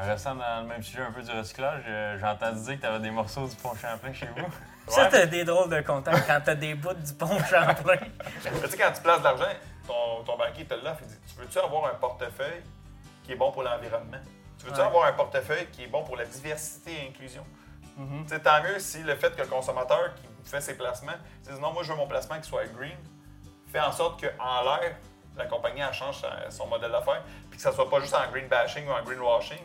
En restant dans le même sujet un peu du recyclage, euh, j'ai entendu dire que tu avais des morceaux du pont Champlain chez vous. Ça, Ouais. t'as des drôles de contacts quand t'as des bouts du pont Champlain. Tu sais, quand tu places de l'argent, ton, ton banquier te l'offre, il dit Tu veux-tu avoir un portefeuille qui est bon pour l'environnement? Tu veux-tu Ouais. avoir un portefeuille qui est bon pour la diversité et inclusion. Tu sais, tant mieux si le fait que le consommateur qui fait ses placements dit Non, moi, je veux mon placement qui soit green, fait en sorte qu'en l'air, la compagnie elle change son modèle d'affaires, puis que ça soit pas juste en green bashing ou en greenwashing,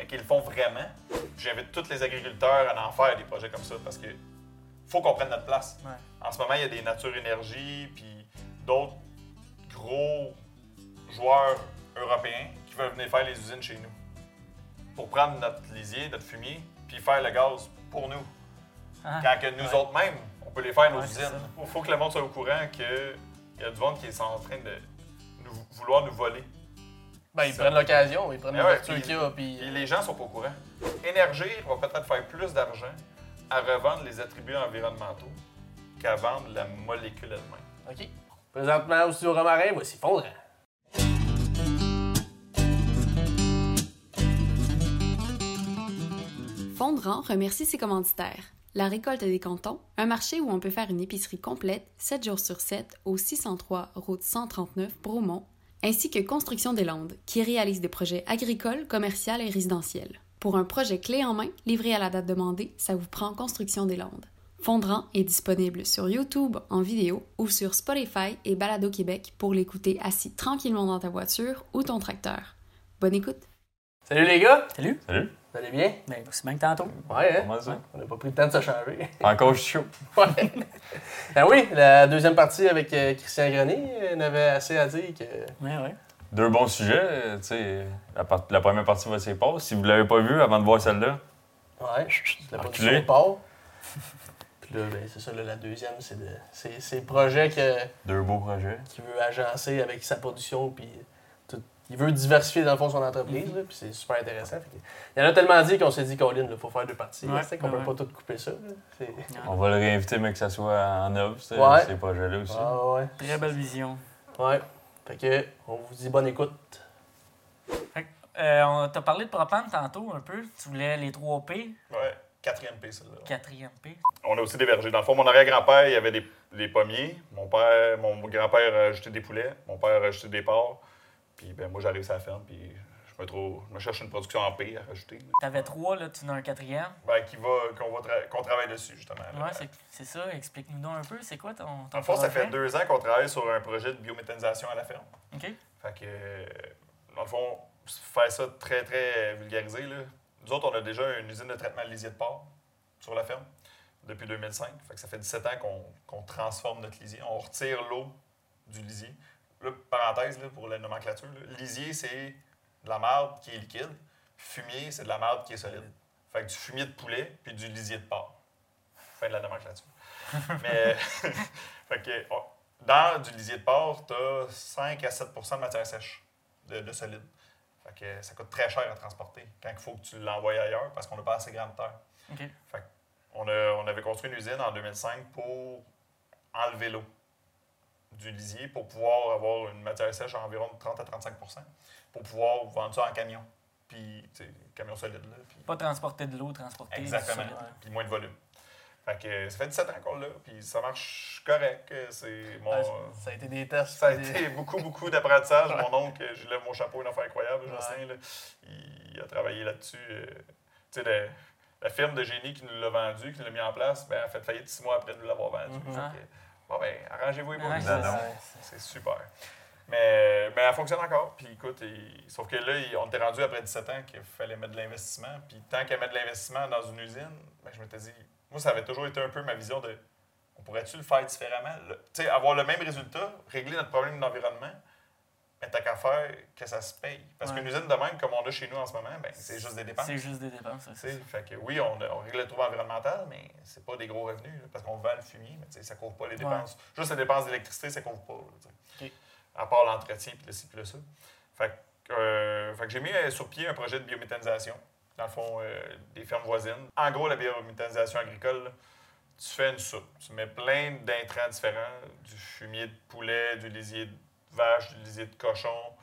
mais qu'ils le font vraiment. J'invite tous les agriculteurs à en faire des projets comme ça parce que faut qu'on prenne notre place. Ouais. En ce moment, il y a des Nature Énergie puis d'autres gros joueurs européens qui veulent venir faire les usines chez nous pour prendre notre lisier, notre fumier, puis faire le gaz pour nous. Ah, Quand que nous ouais. autres mêmes, on peut les faire nos Ouais, usines. Il faut que le monde soit au courant qu'il y a du monde qui est en train de nous, vouloir nous voler. Ben, ils prennent l'occasion, ils prennent Mais ouais, l'ouverture puis- qu'il y a, puis... Puis les gens sont pas au courant. Énergir va peut-être faire plus d'argent à revendre les attributs environnementaux qu'à vendre la molécule elle-même. OK. Présentement, au studio Romarin, voici Fondrant. Fondrant remercie ses commanditaires. La récolte des cantons, un marché où on peut faire une épicerie complète 7 jours sur 7 au 603 route 139 Bromont, ainsi que Construction des Landes, qui réalise des projets agricoles, commerciaux et résidentiels. Pour un projet clé en main, livré à la date demandée, ça vous prend Construction des Landes. Fondrant est disponible sur YouTube en vidéo ou sur Spotify et Balado Québec pour l'écouter assis tranquillement dans ta voiture ou ton tracteur. Bonne écoute! Salut les gars! Salut. Salut. Vous allez bien? Ben, aussi bien que tantôt. Ouais, hein? Comment ça? On n'a pas pris le temps de se changer. Encore chaud. Ouais. ben oui, la deuxième partie avec euh, Christian Grenier, euh, on avait assez à dire que... Ouais, ouais. Deux bons sujets. euh, Tu sais, la, part- la première partie va passer. Si vous l'avez pas vu avant de voir celle-là, Ouais, la production part. Puis là, ben, c'est ça, là, la deuxième, c'est de... c'est c'est le projet que... deux beaux projets. qui veut agencer avec sa production, puis il veut diversifier dans le fond son entreprise, là, puis c'est super intéressant. Il y en a tellement dit qu'on s'est dit, Colin, il faut faire deux parties. Ouais, tu sais, qu'on ouais, peut pas tout couper ça. On va le réinviter, mais que ça soit en œuvre, c'est- Ouais. ces projets-là aussi. Ah ouais. Très belle vision. Ouais. Fait que, on vous dit bonne écoute. Euh, on t'a parlé de propane tantôt un peu. Tu voulais les 3 P, Ouais, quatrième P, celle-là. 4e P. On a aussi des vergers. Dans le fond, mon arrière-grand-père, il y avait des, des pommiers. Mon père, mon grand-père a ajouté des poulets. Mon père a ajouté des porcs. Puis ben, moi, j'arrive sur la ferme, puis je me, trouve, je me cherche une production en P à rajouter. là. T'avais 3, là, tu en as un quatrième? Ben, qui va, qu'on, va tra- qu'on travaille dessus, justement. Ouais, c'est- c'est ça. Explique-nous donc un peu. C'est quoi ton, ton le fond, ça fait deux ans qu'on travaille sur un projet de biométhanisation à la ferme. OK. Fait que, dans le fond, faire ça très, très vulgarisé, là. Nous autres, on a déjà une usine de traitement de lisier de porc sur la ferme depuis 2005. Fait que ça fait 17 ans qu'on qu'on transforme notre lisier. On retire l'eau du lisier. Là, parenthèse là, pour la nomenclature. là. Lisier, c'est de la marde qui est liquide. Fumier, c'est de la marde qui est solide. Fait que du fumier de poulet puis du lisier de porc. Fin de la nomenclature. Mais, fait que, oh, dans du lisier de porc, tu as 5 à 7% de matière sèche, de, de solide. Fait que ça coûte très cher à transporter quand il faut que tu l'envoies ailleurs parce qu'on n'a pas assez grande terre. Fait on, a, on avait construit une usine en 2005 pour enlever l'eau du lisier pour pouvoir avoir une matière sèche à environ de 30 à 35 pour pouvoir vendre ça en camion. Puis, camion solide. Là, puis- Pas transporter de l'eau, transporter Exactement. solide. Puis moins de volume. Fait que ça fait 17 ans qu'on l'a, puis ça marche correct. C'est mon. Ouais, ça a été des tests. Ça a des- été beaucoup, beaucoup d'apprentissage. Mon oncle, je lève mon chapeau, une affaire incroyable. Jocelyn. Il a travaillé là-dessus. euh, tu sais, le- la firme de génie qui nous l'a vendu, qui nous l'a mis en place, ben, a fait faillite six mois après nous l'avoir vendu. Mhm. Fait que, bon, ben, arrangez-vous, les boys. Ouais, c'est Non, C'est super. Mais, mais elle fonctionne encore. Puis écoute, il- sauf que là, il- on était rendu après 17 ans qu'il fallait mettre de l'investissement. Puis tant qu'à mettre de l'investissement dans une usine, ben, je m'étais dit, moi, ça avait toujours été un peu ma vision de on pourrait-tu le faire différemment? Tu sais, avoir le même résultat, régler notre problème d'environnement, mais t'as qu'à faire que ça se paye. Parce Ouais. qu'une usine de même, comme on a chez nous en ce moment, ben, c'est juste des dépenses. C'est juste des dépenses. c'est fait que oui, on, on règle le trouble environnemental, mais c'est pas des gros revenus, là, parce qu'on vend le fumier, mais ça couvre pas les Ouais. dépenses. Juste les dépenses d'électricité, ça couvre pas. là. À part l'entretien, puis le ci, puis le ça. Fait que, euh, fait que j'ai mis euh, sur pied un projet de biométhanisation, dans le fond, euh, des fermes voisines. En gros, la biométhanisation agricole, là, tu fais une soupe. Tu mets plein d'intrants différents, du fumier de poulet, du lisier de vache, du lisier de cochon,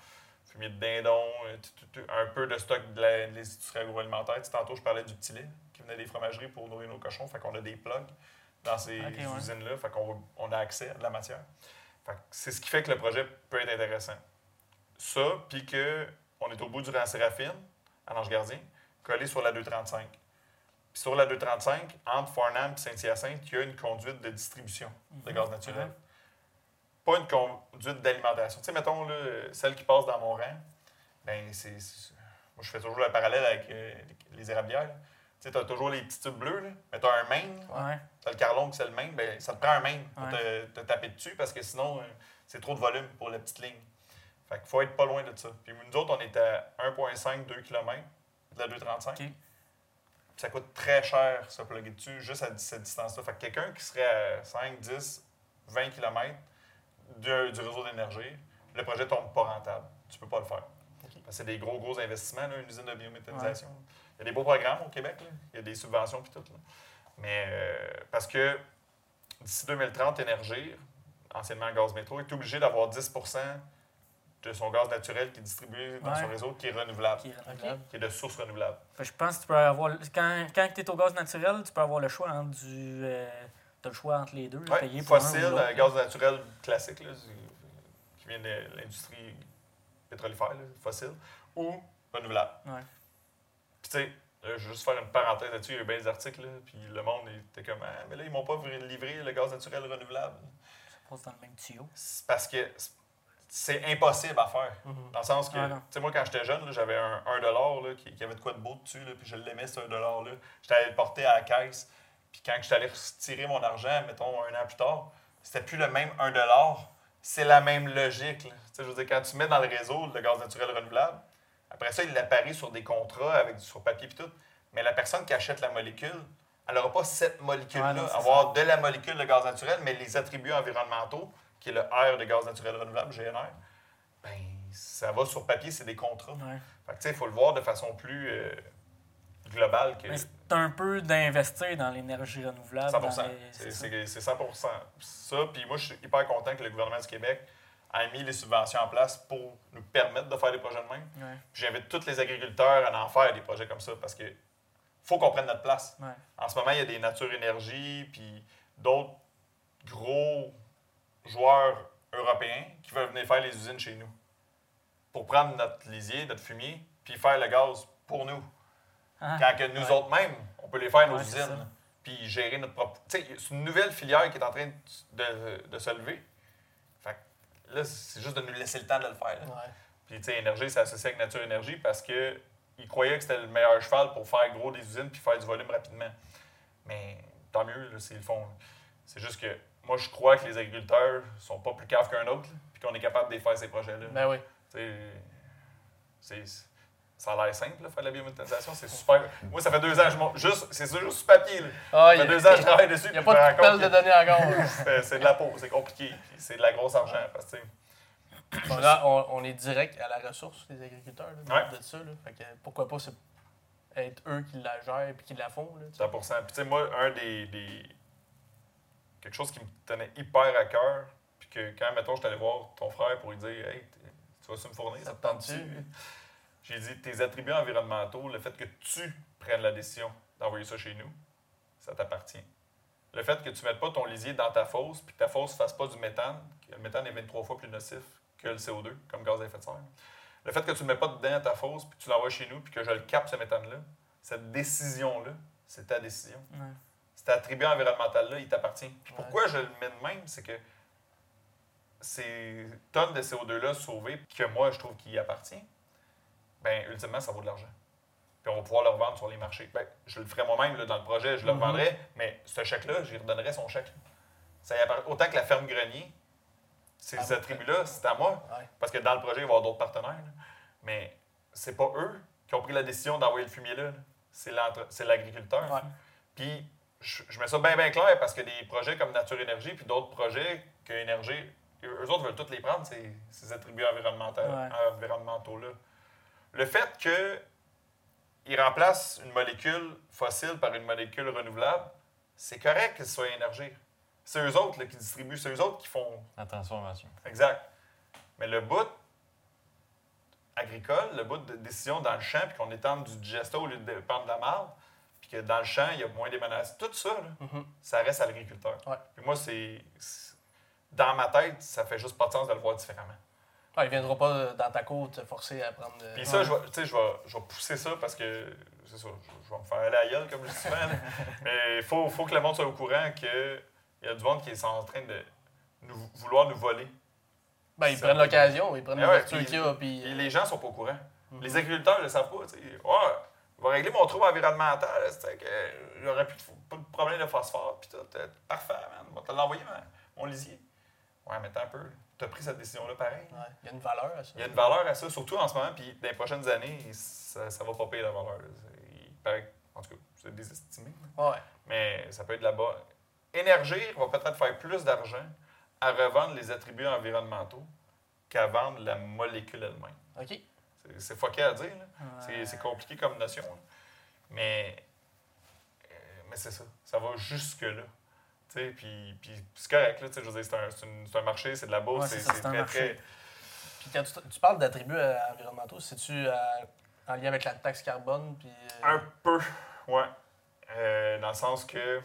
fumier de dindon, euh, un peu de stock de. Tu sais, tantôt, je parlais du petit lait qui venait des fromageries pour nourrir nos cochons. Fait qu'on a des plugs dans ces ouais. usines-là. Fait qu'on on a accès à de la matière. Fait que c'est ce qui fait que le projet peut être intéressant. Ça, puis qu'on est au bout du rang Séraphine, à l'Ange Gardien, collé sur la 235. Puis sur la 235, entre Farnham et Saint-Hyacinthe, il y a une conduite de distribution de gaz naturel. Ouais. Pas une conduite d'alimentation. Tu sais, mettons, là, celle qui passe dans mon rang, ben, c'est. Moi, je fais toujours le parallèle avec euh, les érablières. Tu sais, t'as toujours les petits tubes bleus, là, mais t'as un main, Ouais. t'as le carlon qui c'est le main, ben, ça te prend un main pour Ouais. te, te taper dessus parce que sinon, euh, c'est trop de volume pour la petite ligne. Fait qu'il faut être pas loin de ça. Puis nous autres, on est à 1,5-2 km de la 235. OK. Ça coûte très cher, se plugger dessus, juste à cette distance-là. Fait que quelqu'un qui serait à 5, 10, 20 km du, du réseau d'énergie, le projet tombe pas rentable. Tu peux pas le faire. Parce que c'est des gros, gros investissements, là, une usine de biométhanisation. Il y a des beaux programmes au Québec, là. il y a des subventions puis tout. là. Mais euh, parce que d'ici 2030, Énergir, anciennement Gaz Métro, est obligé d'avoir 10 de son gaz naturel qui est distribué dans Ouais. son réseau qui est renouvelable, Qui est qui de source renouvelable. Je pense que tu peux avoir. Quand, quand tu es au gaz naturel, tu peux avoir le choix entre du. Euh, le choix entre les deux. là, Ouais, payer pour un ou fossile, l'autre, euh, gaz naturel classique, là, du- qui vient de l'industrie pétrolifère, là, fossile, ou renouvelable. Ouais. Puis tu sais, je vais juste faire une parenthèse là-dessus, il y a eu bien des articles, là, puis le monde était comme Ah, mais là, ils m'ont pas livré le gaz naturel renouvelable. Ça passe dans le même tuyau. Parce que c'est impossible à faire. Mhm. Dans le sens que, Ah, tu sais, moi, quand j'étais jeune, j'avais un 1 là, qui, qui avait de quoi de beau dessus, là, puis je l'aimais, ce 1 là. J'étais allé le porter à la caisse, puis quand j'étais allé retirer mon argent, mettons, un an plus tard, c'était plus le même 1 C'est la même logique. là. Tu sais, je veux dire, quand tu mets dans le réseau le gaz naturel renouvelable, après ça, il apparaît sur des contrats avec sur papier et tout. Mais la personne qui achète la molécule, elle n'aura pas cette molécule-là. Ouais, avoir de la molécule de gaz naturel, mais les attributs environnementaux, qui est le R de gaz naturel renouvelable, GNR, ben, ça va sur papier, c'est des contrats. Ouais. Fait que, tu sais, il faut le voir de façon plus euh, que Mais c'est un peu d'investir dans l'énergie renouvelable. 100 dans les- C'est c'est ça. c'est- c'est 100 Ça, puis moi, je suis hyper content que le gouvernement du Québec ait mis les subventions en place pour nous permettre de faire des projets de même. Ouais. Puis J'invite tous les agriculteurs à en faire des projets comme ça parce que faut qu'on prenne notre place. Ouais. En ce moment, il y a des Nature Énergie puis d'autres gros joueurs européens qui veulent venir faire les usines chez nous pour prendre notre lisier, notre fumier, puis faire le gaz pour nous. Ah, Quand que nous ouais. autres mêmes, on peut les faire nos Ouais, usines, puis gérer notre propre. Tu sais, c'est une nouvelle filière qui est en train de, de se lever. Fait que là, c'est juste de nous laisser le temps de le faire. Ouais. Puis, tu sais, Énergie, c'est associé avec Nature Énergie parce qu'ils croyaient que c'était le meilleur cheval pour faire gros des usines puis faire du volume rapidement. Mais tant mieux, là, s'ils le font. C'est juste que moi, je crois que les agriculteurs sont pas plus caves qu'un autre, puis qu'on est capable de faire ces projets-là. Ben oui. C'est- ça a l'air simple, là, faire de la biométhanisation. C'est super. Moi, ça fait deux ans, que je monte juste, c'est juste sur papier. Là. Ah, Ça il fait y a, deux ans que je travaille dessus. il y a pas de de données encore. c'est- C'est de la peau, c'est compliqué. C'est de la grosse argent. Parce que, Bon, là, on, on est direct à la ressource, les agriculteurs, là, de- Ouais. de ça. Là. Fait que pourquoi pas c'est être eux qui la gèrent et qui la font. Là, tu sais. 100 Puis, tu sais, moi, un des, des- Quelque chose qui me tenait hyper à cœur, puis que quand, mettons, je suis allé voir ton frère pour lui dire Hey, tu vas-tu me fournir Ça Ça te te tente-tu? tente-tu? J'ai dit Tes attributs environnementaux, le fait que tu prennes la décision d'envoyer ça chez nous, ça t'appartient. Le fait que tu ne mettes pas ton lisier dans ta fosse, puis que ta fosse ne fasse pas du méthane, que le méthane est 23 fois plus nocif que le CO2 comme gaz à effet de serre. Le fait que tu ne le mets pas dedans ta fosse, puis que tu l'envoies chez nous, puis que je le capte ce méthane-là, cette décision-là, c'est ta décision Ouais. cet attribut environnemental-là, il t'appartient. Puis Ouais. pourquoi je le mets de même, c'est que ces tonnes de CO2-là sauvées, que moi, je trouve qu'il y appartient, ben ultimement, ça vaut de l'argent. Puis on va pouvoir le revendre sur les marchés. Ben, je le ferai moi-même dans le projet, je le Mhm. revendrai, mais ce chèque-là, j'y redonnerai son chèque. Ça y Autant que la ferme grenier, ces Ah attributs-là, c'est à moi. Ouais. Parce que dans le projet, il va y avoir d'autres partenaires. là. Mais c'est pas eux qui ont pris la décision d'envoyer le fumier là. C'est l'agriculteur. Ouais. Puis je, je mets ça bien, bien clair parce que des projets comme Nature Énergie, puis d'autres projets que Énergie, eux autres veulent tous les prendre, ces, ces attributs Ouais. environnementaux-là. Le fait qu'ils remplacent une molécule fossile par une molécule renouvelable, c'est correct que ce soit Énergie. C'est eux autres là, qui distribuent, c'est eux autres qui font La transformation. Exact. Mais le bout, agricole, le bout de décision dans le champ, puis qu'on étende du digesta au lieu de dépendre de la marde, puis que dans le champ, il y a moins d'émanations. Tout ça, là, Mhm. ça reste à l'agriculteur. Ouais. Puis moi, c'est- Dans ma tête, ça fait juste pas de sens de le voir différemment. Ah, il viendra pas euh, dans ta cour te forcer à prendre. euh, Puis ça, je vais, je vais, je vais pousser ça parce que, c'est ça, je, vais me faire aller à gueule, comme je dis souvent. Mais il faut, faut que le monde soit au courant qu'il y a du monde qui est en train de nous, vouloir nous voler. Ben, ils prennent l'occasion, ils prennent ouais, l'ouverture qu'il y a, puis. Et les gens sont pas au courant. Mhm. Les agriculteurs ne le savent pas. tu sais. Ouais, il va régler mon trouble environnemental. J'aurais plus de, problème de phosphore. Puis tout. euh, Parfait, man. On va te l'envoyer, man, mon lisier. Ouais, mais attends un peu. Tu as pris cette décision-là pareil. Ouais, il y a une valeur à ça. Il y a une valeur à ça, surtout en ce moment. Puis dans les prochaines années, ça, ça va pas payer la valeur. Il paraît, en tout cas, c'est désestimé. Ouais. Mais ça peut être là-bas. Énergir va peut-être faire plus d'argent à revendre les attributs environnementaux qu'à vendre la molécule elle-même. OK. C'est- fucké à dire. C'est- C'est compliqué comme notion. là. Mais, euh, mais c'est ça. Ça va jusque-là. Tu sais, Puis, puis c'est correct. Là, tu sais, je veux dire, c'est un, c'est une- c'est un marché, c'est de la bourse. Ouais, c'est très, très. Puis quand tu, tu parles d'attributs euh, environnementaux, c'est-tu euh, en lien avec la taxe carbone? Puis, euh, Un peu, ouais. Euh, dans le sens que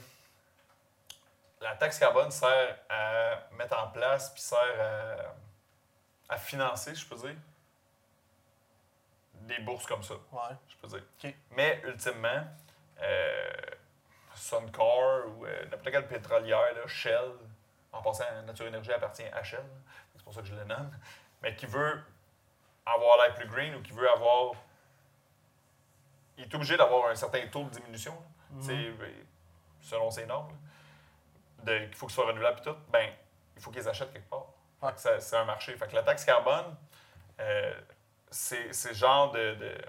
la taxe carbone sert à mettre en place puis sert à, à financer, je peux dire, des bourses comme ça. Ouais. je peux dire. Mais ultimement, euh, Suncor ou euh, n'importe quelle pétrolière, là, Shell, en passant, Nature Énergie appartient à Shell, c'est pour ça que je le nomme, mais qui veut avoir l'air plus green ou qui veut avoir. Il est obligé d'avoir un certain taux de diminution, là. Mhm. Ben, selon ses normes, qu'il faut que ce soit renouvelable et tout, ben, il faut qu'ils achètent quelque part. Ouais. C'est un marché. Fait que la taxe carbone, euh, c'est le genre de. de-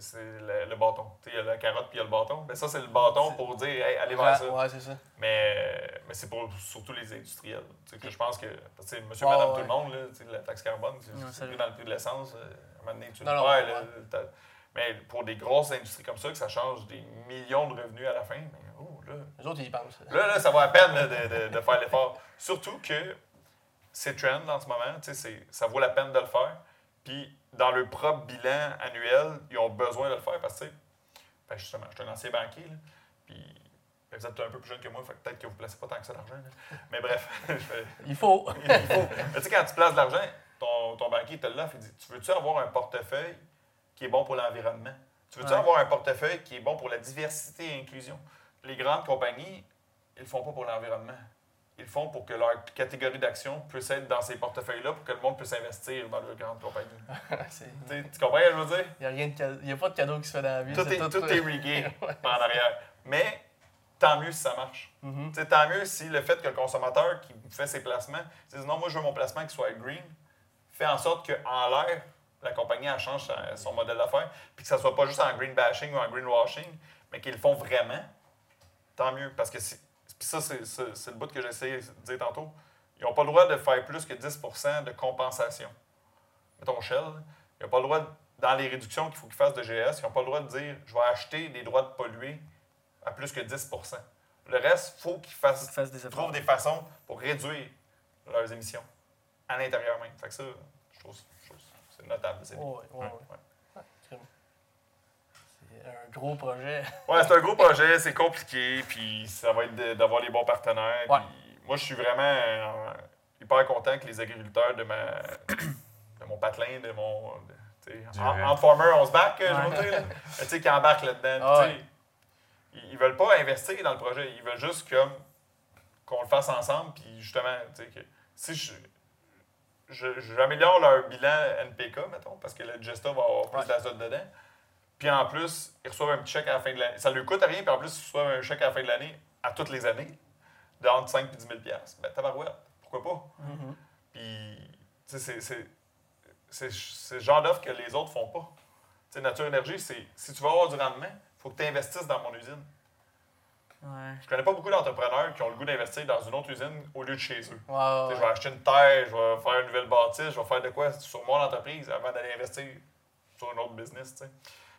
c'est le, le bâton. Tu sais, Il y a la carotte puis il y a le bâton. Ben, ça, c'est le bâton pour dire hey, allez vers ça. ouais, c'est ça. Mais, mais c'est pour surtout les industriels. Tu sais, que je pense que monsieur, madame, ouais. tout le monde, là, tu sais, la taxe carbone, c'est dans le prix de l'essence. à un moment donné, tu le Non, non, perds, ouais. là, t'as- Mais pour des grosses industries comme ça, que ça change des millions de revenus à la fin, mais oh, là, Les autres, ils y pensent. Là, là, ça vaut la peine là, de, de- de faire l'effort. Surtout que c'est trend en ce moment, tu sais, c'est- ça vaut la peine de le faire. Puis, dans leur propre bilan annuel, ils ont besoin de le faire parce que, tu sais, ben, justement, je suis un ancien banquier, là, puis ben, vous êtes un peu plus jeune que moi, fait peut-être que vous ne placez pas tant que ça d'argent. Mais bref, fais- Il faut. il faut. Mais tu sais, quand tu places de l'argent, ton, ton banquier te l'offre, il dit Tu veux-tu avoir un portefeuille qui est bon pour l'environnement? Tu veux-tu Ouais. avoir un portefeuille qui est bon pour la diversité et l'inclusion? Les grandes compagnies, ils le font pas pour l'environnement. Ils font pour que leur catégorie d'action puisse être dans ces portefeuilles-là, pour que le monde puisse investir dans leurs grandes compagnies. C'est- tu, comprends ce que je veux dire? Il n'y a, a pas de cadeau qui se fait dans la vie. Tout c'est est, tout est riggé par en arrière. Mais tant mieux si ça marche. Sais, tant mieux si le fait que le consommateur qui fait ses placements dit non, moi je veux mon placement qui soit green, fait en sorte qu'en l'air, la compagnie elle change son modèle d'affaires, puis que ça soit pas juste en green bashing ou en greenwashing, mais qu'ils le font vraiment, tant mieux. Parce que si, puis ça, c'est le bout que j'ai essayé de dire tantôt. Ils n'ont pas le droit de faire plus que 10% de compensation. Mettons Shell, ils n'ont pas le droit, de- dans les réductions qu'il faut qu'ils fassent de GS, ils n'ont pas le droit de dire je vais acheter des droits de polluer à plus que 10% Le reste, il faut qu'ils fassent des trouvent des façons pour réduire leurs émissions à l'intérieur même. Fait que ça, je trouve, je trouve que c'est notable. C'est bien. Ouais, ouais, Ouais, ouais. C'est un gros projet. Ouais, c'est un gros projet, c'est compliqué, puis ça va être d'avoir les bons partenaires. Ouais. puis moi, je suis vraiment euh, hyper content que les agriculteurs de, ma, de mon patelin, de mon. de- en, en farmer, on se back, je Ouais. veux dire. qui embarquent là-dedans. Ah Tu sais, Ils, ils veulent pas investir dans le projet, ils veulent juste comme qu'on le fasse ensemble, puis justement, tu sais, que si je. je- J'améliore leur bilan NPK, mettons, parce que le Gesta va avoir plus Ouais. d'azote dedans. Puis en plus, ils reçoivent un petit chèque à la fin de l'année. Ça ne leur coûte rien, puis en plus, ils reçoivent un chèque à la fin de l'année, à toutes les années, de entre 5 et 10 000 Ben, tabarouette, pourquoi pas? Mhm. Puis, tu sais, c'est- c'est- c'est c'est le genre d'offre que les autres font pas. Tu sais, Nature Énergie, c'est si tu veux avoir du rendement, il faut que tu investisses dans mon usine. Ouais. Je connais pas beaucoup d'entrepreneurs qui ont le goût d'investir dans une autre usine au lieu de chez eux. Ouais, Je vais acheter une terre, je vais faire une nouvelle bâtisse, je vais faire de quoi sur mon entreprise avant d'aller investir sur un autre business. tu sais.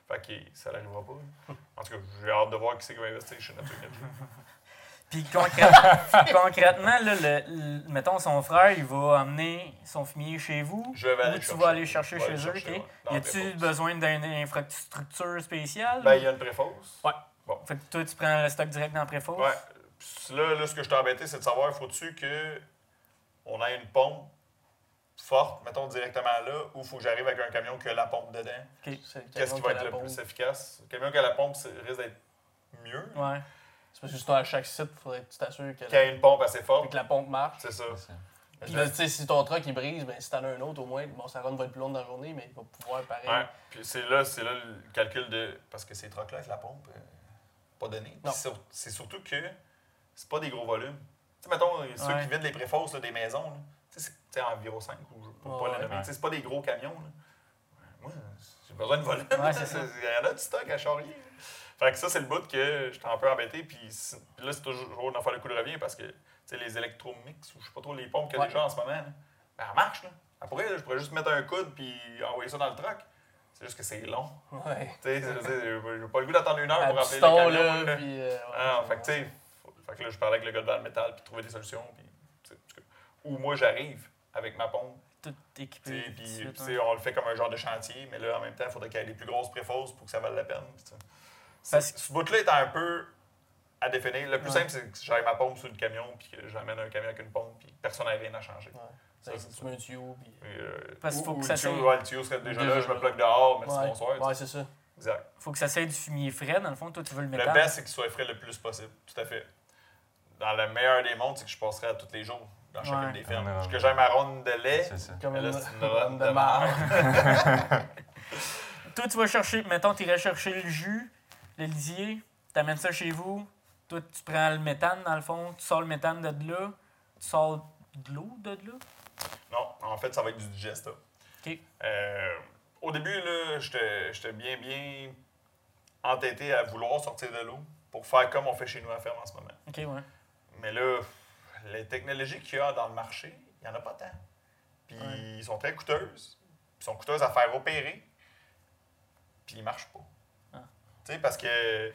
Fait que ça n'arrivera pas. En tout cas, j'ai hâte de voir qui c'est qui va investir chez Nature. Puis concrètement, concrètement là, le, le- mettons, son frère, il va emmener son fumier chez vous. Je vais aller Ou tu chercher. vas aller chercher chez aller eux, chercher, ouais, Y a-tu besoin d'une infrastructure spéciale? Ben, il y a une préfausse. Ouais. Fait que toi, tu prends le stock direct dans la préfausse? Ouais. Puis Là, là, ce que je t'ai embêté, c'est de savoir, faut-tu que on ait une pompe forte, mettons directement là, ou faut que j'arrive avec un camion qui a la pompe dedans? Qu'est-ce qui va être le pompe. plus efficace? Le camion qui a la pompe risque d'être mieux. Ouais. C'est parce que justement, à chaque site, il faudrait que tu t'assures que, Qu'il y ait une pompe assez forte. que la pompe marche. C'est ça. Ça. Puis là, si ton truck il brise, ben, si t'en as un autre, au moins, bon, sa run va être plus longue dans la journée, mais il va pouvoir pareil. Ouais. Puis c'est là, c'est là le calcul de. Parce que ces trucks-là avec la pompe, euh, pas donné. C'est surtout que c'est pas des gros volumes. Tu sais, mettons, ceux Ouais. qui vident les préfosses là, des maisons, là, tu sais, c'est tu sais, Enviro 5 ou Ouais, pas ouais. nommer. C'est pas des gros camions. là. Moi, j'ai besoin de ça. Il y en a du stock à charrier. Fait que ça, c'est le bout que j'étais un peu embêté. Puis là, c'est toujours d'en faire le coup de revient parce que les électromix ou je sais pas trop les pompes qu'il y a déjà en ce moment, là, ben, elles marchent. Là. Je pourrais juste mettre un coude puis envoyer ça dans le truck. C'est juste que c'est long. Ouais. Tu sais, je veux dire, j'ai pas le goût d'attendre une heure À pour rappeler le piston, camion. là, là. puis... euh, ouais, Ah, ouais. fait que tu sais, fait que là, je parlais avec le gars de le métal puis trouver des solutions. Puis, ou moi, j'arrive avec ma pompe. Tout équipé. Puis, ouais. sais, on le fait comme un genre de chantier, mais là, en même temps, il faudrait qu'il y ait des plus grosses préfosses pour que ça vaille la peine. Parce Ce bout-là est un peu à définir. Le plus Ouais. simple, c'est que j'aille ma pompe sur le camion puis que j'amène un camion avec une pompe puis personne n'a rien à changer. Ouais. Ça, ça. tu mets un tuyau, puis... Euh, Parce qu'il ou- faut que ça le tuyau, ouais, le tuyau serait déjà, Déjà là, je me bloque dehors, merci, Ouais, bonsoir. ouais c'est ça. Exact. Faut que ça soit du fumier frais, dans le fond. Toi, tu veux le Le métal. best, c'est qu'il soit frais le plus possible. Tout à fait. Dans le meilleur des mondes, c'est que je passerai à tous les jours dans chacune Ouais. des fermes. Ouais, ouais, que j'ai ma ronde de lait. C'est ça. Comme Mais là, une, c'est une une run de marde. Toi, tu vas chercher, mettons, tu irais chercher le jus, le lisier, tu amènes ça chez vous. Toi, tu prends le méthane, dans le fond, tu sors le méthane de là, tu sors de l'eau de là? Non, en fait, ça va être du digesta. OK. Euh, au début, là, j'étais j'étais bien, bien entêté à vouloir sortir de l'eau pour faire comme on fait chez nous à la ferme en ce moment. OK, ouais. Mais là, les technologies qu'il y a dans le marché, il n'y en a pas tant. Puis Ouais. ils sont très coûteuses. Ils sont coûteuses à faire opérer. Puis ils ne marchent pas. Ah. Tu sais, parce que. Tu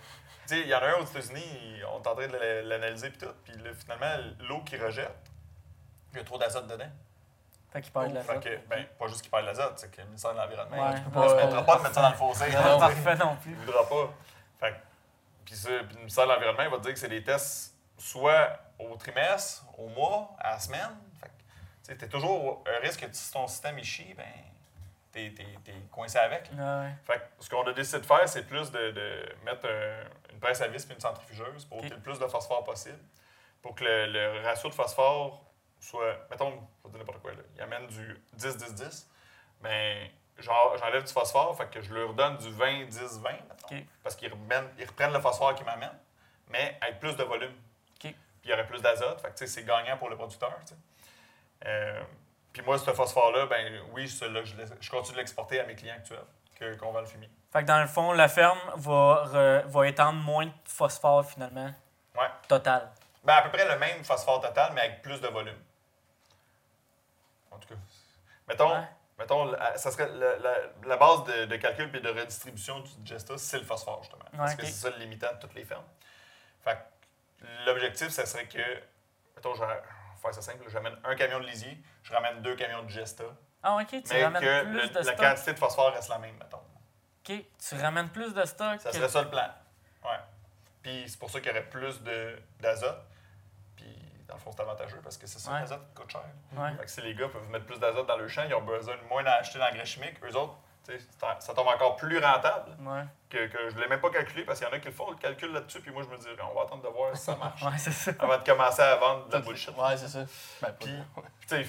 sais, il y en a un aux États-Unis, on est en train de l'analyser puis tout. Puis là, finalement, l'eau qu'ils rejettent, il y a trop d'azote dedans. Fait qu'il parle de la Fait que, ben, pas juste qu'il parle de l'azote, c'est que le ministère de l'Environnement, Ouais. tu peux pas, se euh, mettra pas de mettre ça dans le fossé. Non, sais. Parfait non plus. Il voudra pas. Fait que- puis ça, puis le ministère de l'Environnement, il va te dire que c'est des tests soit au trimestre, au mois, à la semaine. Tu t'es toujours un risque que si ton système il chie, ben, t'es, t'es, t'es coincé avec. là. Ouais. Fait que ce qu'on a décidé de faire, c'est plus de, de mettre un- une presse à vis puis une centrifugeuse pour Ok. qu'il y ait le plus de phosphore possible. Pour que le, le ratio de phosphore soit. Mettons, je vais dire n'importe quoi, là. Il amène du 10-10-10. Ben, genre, j'enlève du phosphore, fait que je leur donne du 20-10-20, mettons. OK. Parce qu'ils reprennent, ils reprennent le phosphore qu'ils m'amènent, mais avec plus de volume. Puis il y aurait plus d'azote, fait que c'est gagnant pour le producteur. Euh, puis moi, ce phosphore-là, ben oui, celui-là, je, continue de l'exporter à mes clients actuels, que- qu'on vend le fumier. Fait que dans le fond, la ferme va, re- va étendre moins de phosphore finalement. Ouais. Total. Ben, à peu près le même phosphore total, mais avec plus de volume. En tout cas. Mettons, Ouais. mettons la- ça serait la, la- la base de, de calcul et de redistribution du digesta, c'est le phosphore, justement. Parce que c'est ça le limitant de toutes les fermes. Fait que l'objectif, ça serait que, mettons, je vais faire ça simple, j'amène un camion de lisier, je ramène deux camions de digesta, Ah, ok, tu mais ramènes que plus le- de la stock. quantité de phosphore reste la même, mettons. Ok, tu ramènes plus de stock. Ça que- serait ça le plan. Ouais. Puis c'est pour ça qu'il y aurait plus d'azote. Puis dans le fond, c'est avantageux parce que c'est ça, Ouais. l'azote coûte cher. Ouais. Fait que si les gars peuvent mettre plus d'azote dans le champ, ils ont besoin de moins d'acheter d'engrais chimiques. Eux autres, ça- ça tombe encore plus rentable Ouais. que, que je ne l'ai même pas calculé parce qu'il y en a qui le font, le calcul là-dessus. Puis moi, je me dis, on va attendre de voir si ça marche Ouais, ça. avant de commencer à vendre de la bullshit. Ouais, c'est ça. Ben, Puis, de- tu sais,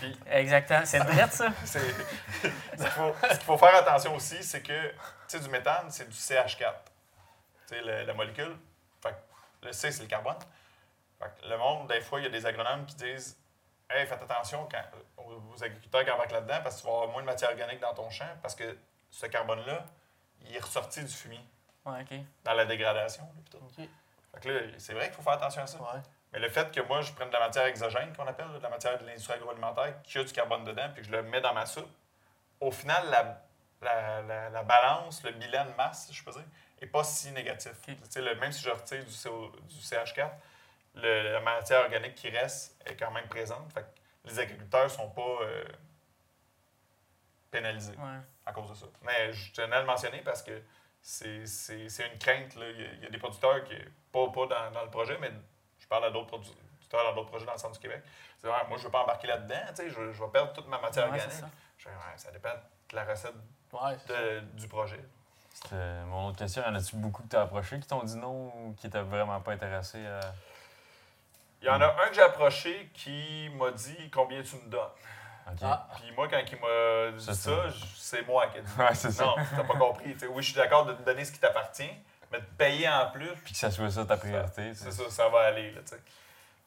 puis Exactement. C'est direct, ça. c'est- ce qu'il faut, faut faire attention aussi, c'est que tu sais, du méthane, c'est du CH4. Tu sais, le- la molécule. Fait que le C, c'est le carbone. Fait que le monde, des fois, il y a des agronomes qui disent Hey, faites attention quand, aux, agriculteurs qui embarquent là-dedans parce que tu vas avoir moins de matière organique dans ton champ parce que ce carbone-là, il est ressorti du fumier Ouais, dans la dégradation. là, puis tout. Ok. Fait que là, c'est vrai qu'il faut faire attention à ça. Ouais. Mais le fait que moi, je prenne de la matière exogène, qu'on appelle, de la matière de l'industrie agroalimentaire, qui a du carbone dedans, puis que je le mets dans ma soupe, au final, la, la, la- la balance, le bilan de masse, si je peux dire, n'est pas si négatif. Ok. Tu sais, le- même si je retire du, CO du CH4, le- la matière organique qui reste est quand même présente. Fait que les agriculteurs ne sont pas euh, pénalisés Ouais. à cause de ça. Mais je tenais à le mentionner parce que c'est c'est- c'est une crainte. là. Il, y a, il y a des producteurs qui, pas, pas dans, dans le projet, mais je parle à d'autres producteurs dans d'autres projets dans le centre du Québec. C'est vrai, moi, je ne veux pas embarquer là-dedans. tu sais, Je, je vais perdre toute ma matière Ouais, organique. ça. Je fais, ouais, ça dépend de la recette Ouais, de- du projet. Mon autre question. Y en a-tu beaucoup que t'as approché qui t'ont dit non ou qui étaient vraiment pas intéressés à. Il y en a un que j'ai approché qui m'a dit combien tu me donnes. Ah. Puis moi, quand il m'a dit Ça, ça, c'est- moi qui ai dit. Ouais, c'est ça. Non, t'as pas compris. Oui, je suis d'accord de te donner ce qui t'appartient, mais de payer en plus, Puis que ça soit ça ta priorité. c'est ça, ça va aller. Là.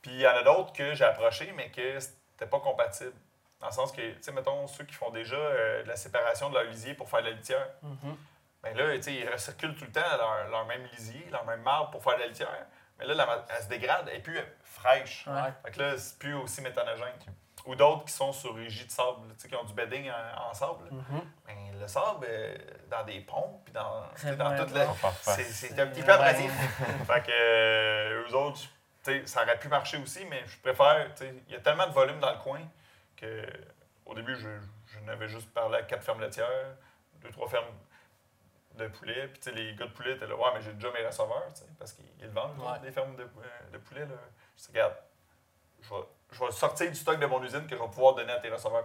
Puis il y en a d'autres que j'ai approchés, mais que c'était pas compatible. Dans le sens que, tu sais, mettons, ceux qui font déjà euh, de la séparation de leur lisier pour faire de la litière, ben là, tu sais, ils recirculent tout le temps leur, leur même lisier, leur même marbre pour faire de la litière. Mais là, la elle se dégrade, elle est plus fraîche. Ouais. Fait que là, c'est plus aussi méthanogène. Ou d'autres qui sont sur régie de sable, là, tu sais, qui ont du bedding en, en sable. là. Mhm. Ben, le sable, euh, dans des ponts, puis dans, dans toute la. C'est c'est un petit peu abrasif. fait que euh, eux autres, tu sais, ça aurait pu marcher aussi, mais je préfère. tu sais, Il y a tellement de volume dans le coin que au début, je, je n'avais juste parlé à quatre fermes laitières, deux, trois fermes de poulet. Puis tu sais, les gars de poulet étaient là, ouais, mais j'ai déjà mes receveurs, tu sais, parce qu'ils ils vendent, Ouais. des fermes de, euh, de poulet. Là. Je dis, regarde, je vais, je vais sortir du stock de mon usine que je vais pouvoir donner à tes receveurs.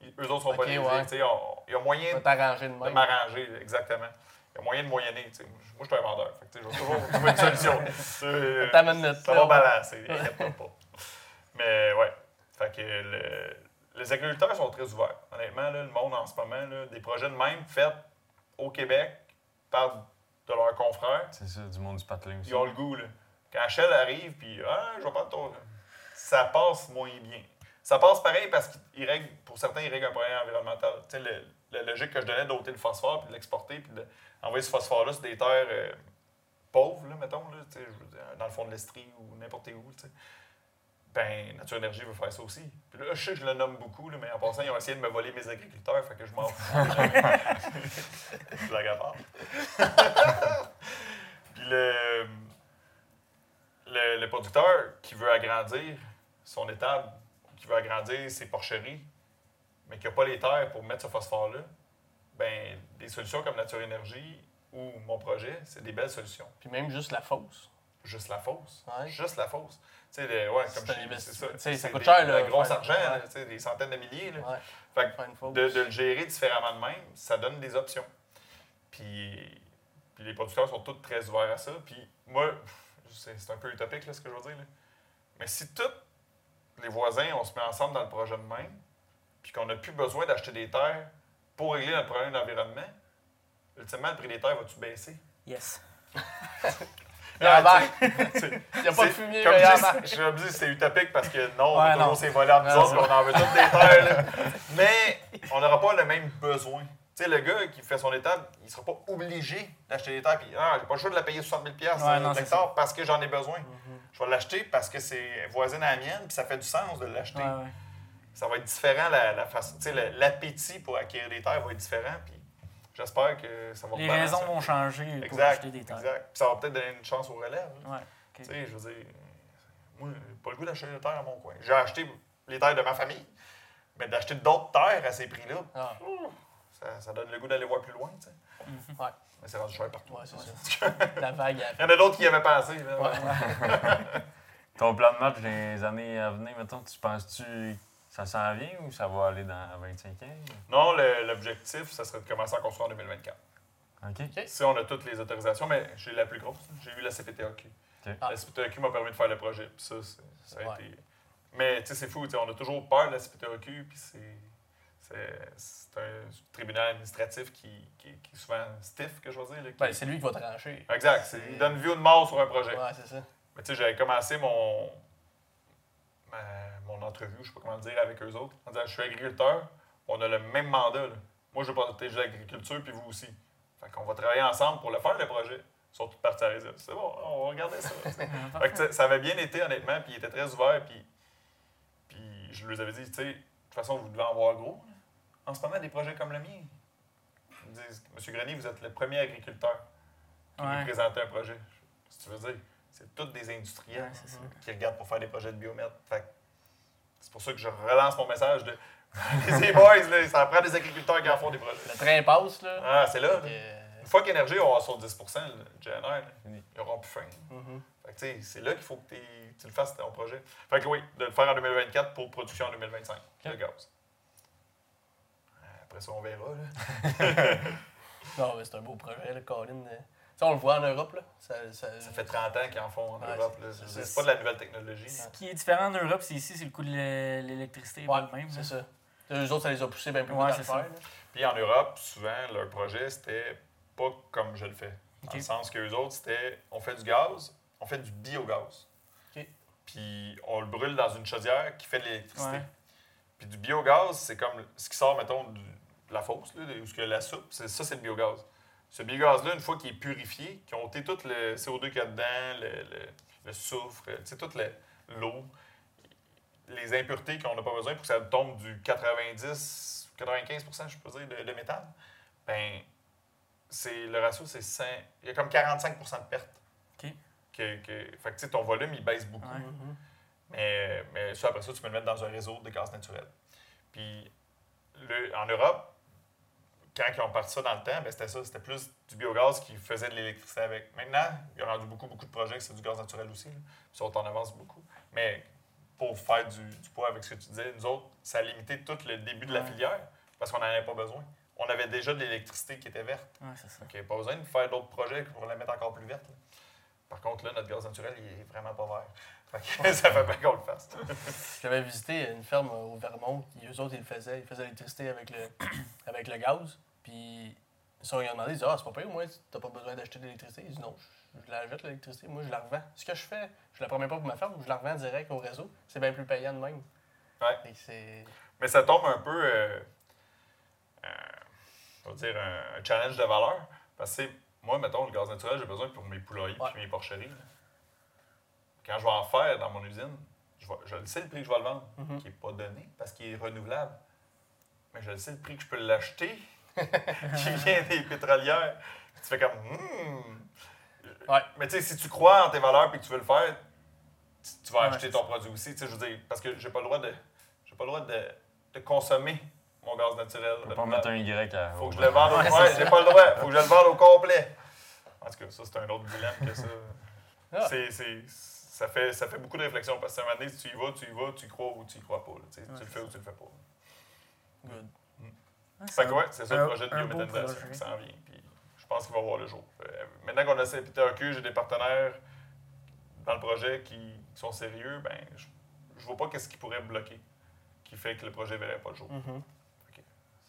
Ils- Eux autres sont pas Ok, lésés. ouais. tu sais, on- Il y a moyen de de m'arranger, exactement. Il y a moyen de moyenner. tu sais. Moi, je suis un vendeur. Fait que, je vais toujours trouver une solution. Notre ça va balancer, pas. Mais ouais. Fait que le- les agriculteurs sont très ouverts. Honnêtement, là, le monde en ce moment, là, des projets de même faits au Québec par de leurs confrères, C'est ça, du monde du patelin aussi. ils ont le goût. Là. Quand Shell arrive, puis ah, je vais prendre ton. Ça passe moins bien. Ça passe pareil parce qu'ils règlent, pour certains, ils règlent un problème environnemental. Tu sais, le- la logique que je donnais d'ôter le phosphore, puis de l'exporter, puis d'envoyer ce phosphore-là sur des terres euh, pauvres, là, mettons, là, dans le fond de l'Estrie ou n'importe où. tu sais. Ben, Nature Énergie veut faire ça aussi. Puis là, je sais que je le nomme beaucoup, là, mais en passant, ils ont essayé de me voler mes agriculteurs, fait que je m'en fous. Blague à part. Puis le, le, le producteur qui veut agrandir son étable, qui veut agrandir ses porcheries, mais qui n'a pas les terres pour mettre ce phosphore-là, ben, des solutions comme Nature Énergie ou mon projet, c'est des belles solutions. Puis même juste la fosse. Juste la fosse. Ouais. Juste la fosse. Tu sais, ouais, comme je c'est ça. ça coûte cher, là, gros argent, ouais. tu sais, des centaines de milliers. là. Ouais. Fait que de, de le gérer différemment de même, ça donne des options. Puis, puis les producteurs sont tous très ouverts à ça. Puis moi, c'est c'est un peu utopique là, ce que je veux dire. là. Mais si tous les voisins, on se met ensemble dans le projet de même, puis qu'on n'a plus besoin d'acheter des terres pour régler notre problème d'environnement, ultimement, le prix des terres va-tu baisser? Yes. Il n'y a pas de fumier, je me dis, c'est utopique parce que non, on Ouais, non. ces volants de Non, autres, on en veut toutes des terres. Mais on n'aura pas le même besoin. Tu sais, le gars qui fait son étable, il ne sera pas obligé d'acheter des terres. Puis, ah, j'ai pas le choix de la payer 60 000 piastres, Ouais, euh, l'hectare parce que j'en ai besoin. Mhm. Je vais l'acheter parce que c'est voisine à la mienne, puis ça fait du sens de l'acheter. Ouais, ouais. Ça va être différent, la, façon. L'appétit pour acquérir des terres va être différent. Puis j'espère que ça va Les rebalancer raisons vont changer pour Exact. acheter des terres. Exact. Puis ça va peut-être donner une chance aux relèves. Ouais. Tu sais, je veux dire, moi, j'ai pas le goût d'acheter des terres à mon coin. J'ai acheté les terres de ma famille, mais d'acheter d'autres terres à ces prix-là, Ah, ça, ça donne le goût d'aller voir plus loin, tu sais. Mhm. Ouais. Mais c'est rendu cher partout. ouais, c'est ça. La vague, Il y en a d'autres qui y avaient pensé. là. Ouais. Ton plan de match les années à venir, mettons, tu penses-tu que ça s'en vient ou ça va aller dans 25 ans? Non, l'objectif, ça serait de commencer à construire en 2024. OK. Si on a toutes les autorisations, mais j'ai la plus grosse. J'ai eu la CPTAQ. Ah. La CPTAQ m'a permis de faire le projet. Puis ça, ça a Ouais. été. Mais tu sais, c'est fou. tu sais, On a toujours peur de la CPTAQ. Puis c'est. C'est c'est un tribunal administratif qui, qui, qui est souvent stiff, que je veux dire. là, qui- Ben, c'est lui qui va trancher. Exact. Il donne vie ou de mort sur un projet. Ouais, c'est ça. Mais tu sais, j'avais commencé mon, ma- mon entrevue, je sais pas comment le dire, avec eux autres, en disant Je suis agriculteur, on a le même mandat. là. Moi, je veux protéger l'agriculture, puis vous aussi. Fait qu'on va travailler ensemble pour le faire, le projet. Ils sont tous partis à. C'est bon, on va regarder ça. sais. Fait que, ça avait bien été, honnêtement, puis ils étaient très ouverts, puis, puis je leur avais dit, tu sais, de toute façon, vous devez en voir gros. là. En ce moment, des projets comme le mien. Ils me disent, Monsieur Grenier, vous êtes le premier agriculteur qui Ouais. nous présentait un projet. Si tu veux dire, C'est toutes des industriels Ouais, c'est ça. qui regardent pour faire des projets de biomètre. C'est pour ça que je relance mon message de les boys, là, ça prend des agriculteurs qui en font des projets. Le train passe, là. Ah, c'est là. là. Une fois qu'Énergie avoir son 10 le GNR, là, ils auront plus faim. mhm. Sais, c'est là qu'il faut que tu le fasses ton projet. Fait que oui, de le faire en 2024 pour production en 2025, le gaz. Euh, Après ça, on verra. Là. Non, mais c'est un beau projet, le Colin. On le voit en Europe, là. Ça, ça, Ça fait 30 ans qu'ils en font en Ouais, Europe. c'est- pas de la nouvelle technologie. Ce qui est différent en Europe, c'est ici, c'est le coût de l'é- l'électricité Ouais, même. c'est ça. Eux autres, ça les a poussés bien plus Ouais, le ça. faire. Puis en Europe, souvent, leur projet, c'était pas comme je le fais. Dans Ok. le sens qu'eux autres, c'était on fait du gaz, on fait du biogaz. Puis on le brûle dans une chaudière qui fait de l'électricité. Ouais. Puis du biogaz, c'est comme ce qui sort, mettons, de la fosse, là, de- où ce que la soupe, c'est, ça, c'est le biogaz. Ce biogaz-là, une fois qu'il est purifié, qui ont ôté tout le CO2 qu'il y a dedans, le, le- le soufre, tu sais, toute le- l'eau, les impuretés qu'on n'a pas besoin pour que ça tombe du 90, 95 je peux dire, de, de méthane, ben, c'est, le ratio, c'est 100, il y a comme 45% de perte. OK. Que, que- fait que, tu sais, ton volume, il baisse beaucoup. Ouais. Mhm. Mais, mais ça, après ça, tu peux le mettre dans un réseau de gaz naturel. Puis, le- en Europe, quand ils ont parti ça dans le temps, ben, c'était ça. C'était plus du biogaz qui faisait de l'électricité avec. Maintenant, il y a rendu beaucoup, beaucoup de projets que c'est du gaz naturel aussi. là. Puis ça, on en avance beaucoup. Mais pour faire du, du poids avec ce que tu disais, nous autres, ça a limité tout le début de la Ouais. filière parce qu'on n'en avait pas besoin. On avait déjà de l'électricité qui était verte. Ouais, c'est ça. Donc, pas besoin de faire d'autres projets pour la mettre encore plus verte. là. Par contre, là, notre gaz naturel, il est vraiment pas vert. Ça fait bien qu'on le fasse. J'avais visité une ferme au Vermont, qui eux autres, ils le faisaient. Ils faisaient l'électricité avec le, avec le gaz. Puis, ils sont demandé, ils disaient, ah, c'est pas pire, moi, t'as pas besoin d'acheter de l'électricité. Ils disent, non, je, la jette, l'électricité. Moi, je la revends. Ce que je fais, je la promets pas pour ma ferme, je la revends direct au réseau. C'est bien plus payant de même. Ouais. Mais ça tombe un peu, euh, euh, on va dire, un, challenge de valeur. Parce que moi, mettons, le gaz naturel, j'ai besoin pour mes poulaillers Ouais. et mes porcheries. Quand je vais en faire dans mon usine, je, vais- je le sais le prix que je vais le vendre, Mhm. qui n'est pas donné parce qu'il est renouvelable. Mais je le sais le prix que je peux l'acheter, qui vient des pétrolières. Puis tu fais comme, hmm. Ouais. Mais tu sais, si tu crois en tes valeurs et que tu veux le faire, tu, tu vas Ouais, acheter ton produit aussi. Tu sais, je veux dire, parce que j'ai pas le droit de, j'ai pas le droit de, de consommer mon gaz naturel. Pas mettre un Y à. Faut que je le vende au Ouais, j'ai pas le droit. Faut que je le vende au complet. En tout cas, ça, c'est un autre dilemme que ça. Ah. C'est- ça, fait, ça fait beaucoup de réflexion parce que à un moment donné, si tu y vas, tu y vas, tu y crois ou tu y crois pas. là, tu sais. Ouais, tu le fais ou tu le fais pas. Good. Fait que ouais, c'est ça le projet de biométhanisation qui s'en vient. Puis je pense qu'il va voir le jour. Euh, maintenant qu'on a CPTAQ, j'ai des partenaires dans le projet qui sont sérieux, ben je, je vois pas qu'est-ce qui pourrait bloquer, qui fait que le projet verrait pas le jour. Mhm.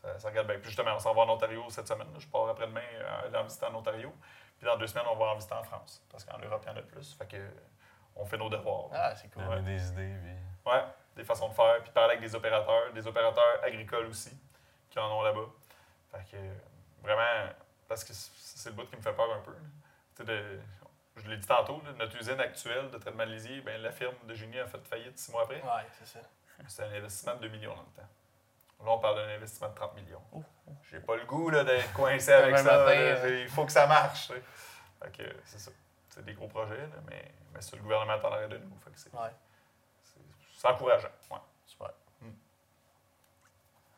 Ça, ça regarde bien. Puis justement, on s'en va en Ontario cette semaine. Je pars après-demain euh, en visiter en Ontario. Puis dans deux semaines, on va en visiter en France. Parce qu'en Europe, il y en a plus. Fait que on fait nos devoirs. Ah, c'est cool. Des idées. Puis... Ouais, des façons de faire. Puis parler avec des opérateurs, des opérateurs agricoles aussi, qui en ont là-bas. Fait que vraiment, parce que c'est le bout qui me fait peur un peu. là. Tu sais, de- je l'ai dit tantôt, là, notre usine actuelle de traitement de lisier, ben, la firme de génie a fait faillite six mois après. Ouais, c'est ça. C'est un investissement de 2 millions dans le temps. Là, on parle d'un investissement de 30 millions. Oh. J'ai pas le goût là, d'être coincé avec ça. matin, là. hein. Il faut que ça marche. Fait que c'est ça. C'est des gros projets, là, mais, mais ça, le gouvernement est en arrêt de nous. Fait que c'est, Ouais, c'est, c'est encourageant. Ouais. super.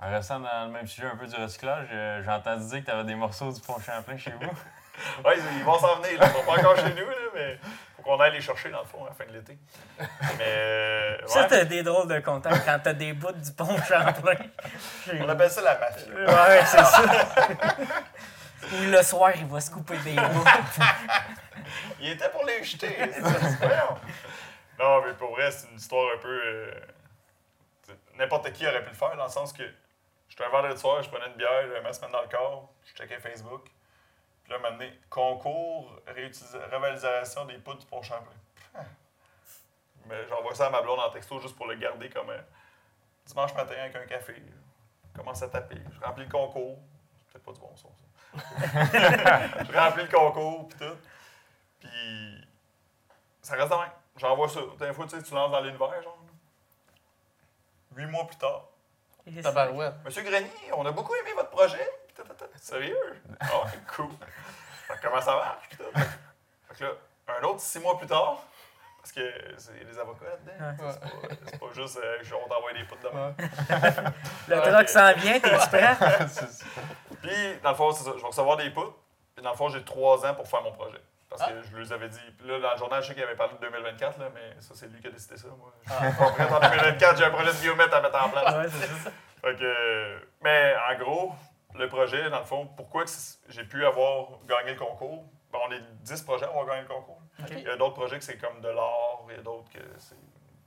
En restant dans le même sujet un peu du recyclage, euh, j'ai entendu dire que tu avais des morceaux du pont Champlain chez vous. Ouais, ils, ils vont s'en venir. Là. Ils sont pas encore chez nous, là, mais faut qu'on aille les chercher dans le fond à la fin de l'été. Mais euh, Ça, ouais, t'as des drôles de contacts quand t'as des bouts du pont Champlain. on appelle ça la mafia. Ouais, c'est ça. Ou le soir, il va se couper des bouts. Il était pour les jeter. Non, mais pour vrai, c'est une histoire un peu. euh, N'importe qui aurait pu le faire, dans le sens que j'étais un vendredi soir, je prenais une bière, j'avais ma semaine dans le corps, je checkais Facebook. Puis là, donné, concours, revalorisation des poudres du pont Champlain. Mais j'envoie ça à ma blonde en texto juste pour le garder comme un dimanche matin avec un café. Je commence à taper. Je remplis le concours. C'est peut-être pas du bon son, ça. je remplis le concours, puis tout. Puis ça reste de même. J'envoie ça. Des fois, tu sais, tu lances dans l'univers, genre. Huit mois plus tard. Tabarouette. Monsieur Grenier, on a beaucoup aimé votre projet. Sérieux? Ah cool. Comment ça marche? Fait que là, un autre six mois plus tard, parce que c'est les avocats là-dedans. Ouais. C'est pas, c'est pas juste euh, on t'envoie des poutres de main. Le Ouais. truck s'en vient, t'es-tu prêt? Puis, dans le fond, c'est ça. Je vais recevoir des poutres. Puis, dans le fond, j'ai trois ans pour faire mon projet. Parce que je lui avais dit. Là, dans le journal, je sais qu'il avait parlé de 2024, là, mais ça, c'est lui qui a décidé ça. Moi, pas prêt en 2024, j'ai un projet de biomètre à mettre en place. Ouais, c'est ça. Fait que, mais en gros, le projet, dans le fond, pourquoi j'ai pu avoir gagné le concours? Ben, on est 10 projets à avoir gagné le concours. Il y a d'autres projets que c'est comme de l'art, il y a d'autres que c'est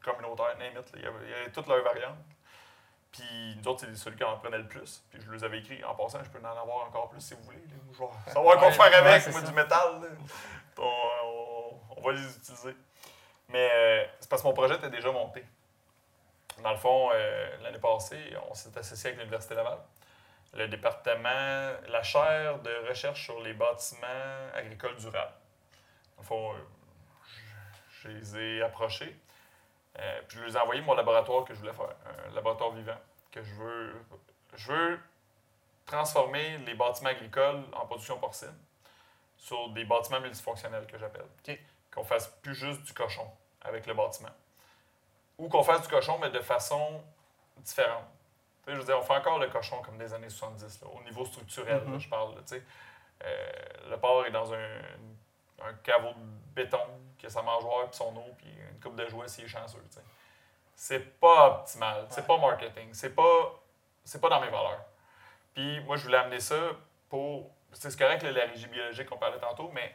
communautaire, name it. Il y a, il y a toutes leurs variantes. Puis nous autres, c'est celui qui en prenait le plus. Puis je les avais écrits. En passant, je peux en avoir encore plus si vous voulez. là. Vais savoir faire avec, moi, ça. du métal. là. On, va les utiliser. Mais euh, c'est parce que mon projet était déjà monté. Dans le fond, euh, l'année passée, on s'est associé avec l'Université Laval. Le département, la chaire de recherche sur les bâtiments agricoles durables. Dans le fond, euh, je, les ai approchés. Puis je leur ai envoyé mon laboratoire que je voulais faire, un laboratoire vivant, que je veux. Je veux transformer les bâtiments agricoles en production porcine sur des bâtiments multifonctionnels que j'appelle. Qu'on fasse plus juste du cochon avec le bâtiment. Ou qu'on fasse du cochon, mais de façon différente. Je veux dire, on fait encore le cochon comme des années 70, là, au niveau structurel, là, Mhm. je parle. là. Euh, le porc est dans un, un caveau de béton, qui a sa mangeoire, puis son eau, puis une coupe de jouets s'il est chanceux. C'est pas optimal, c'est Ouais. pas marketing, c'est pas, pas dans mes valeurs. Puis moi, je voulais amener ça pour. C'est correct, la régie biologique qu'on parlait tantôt, mais,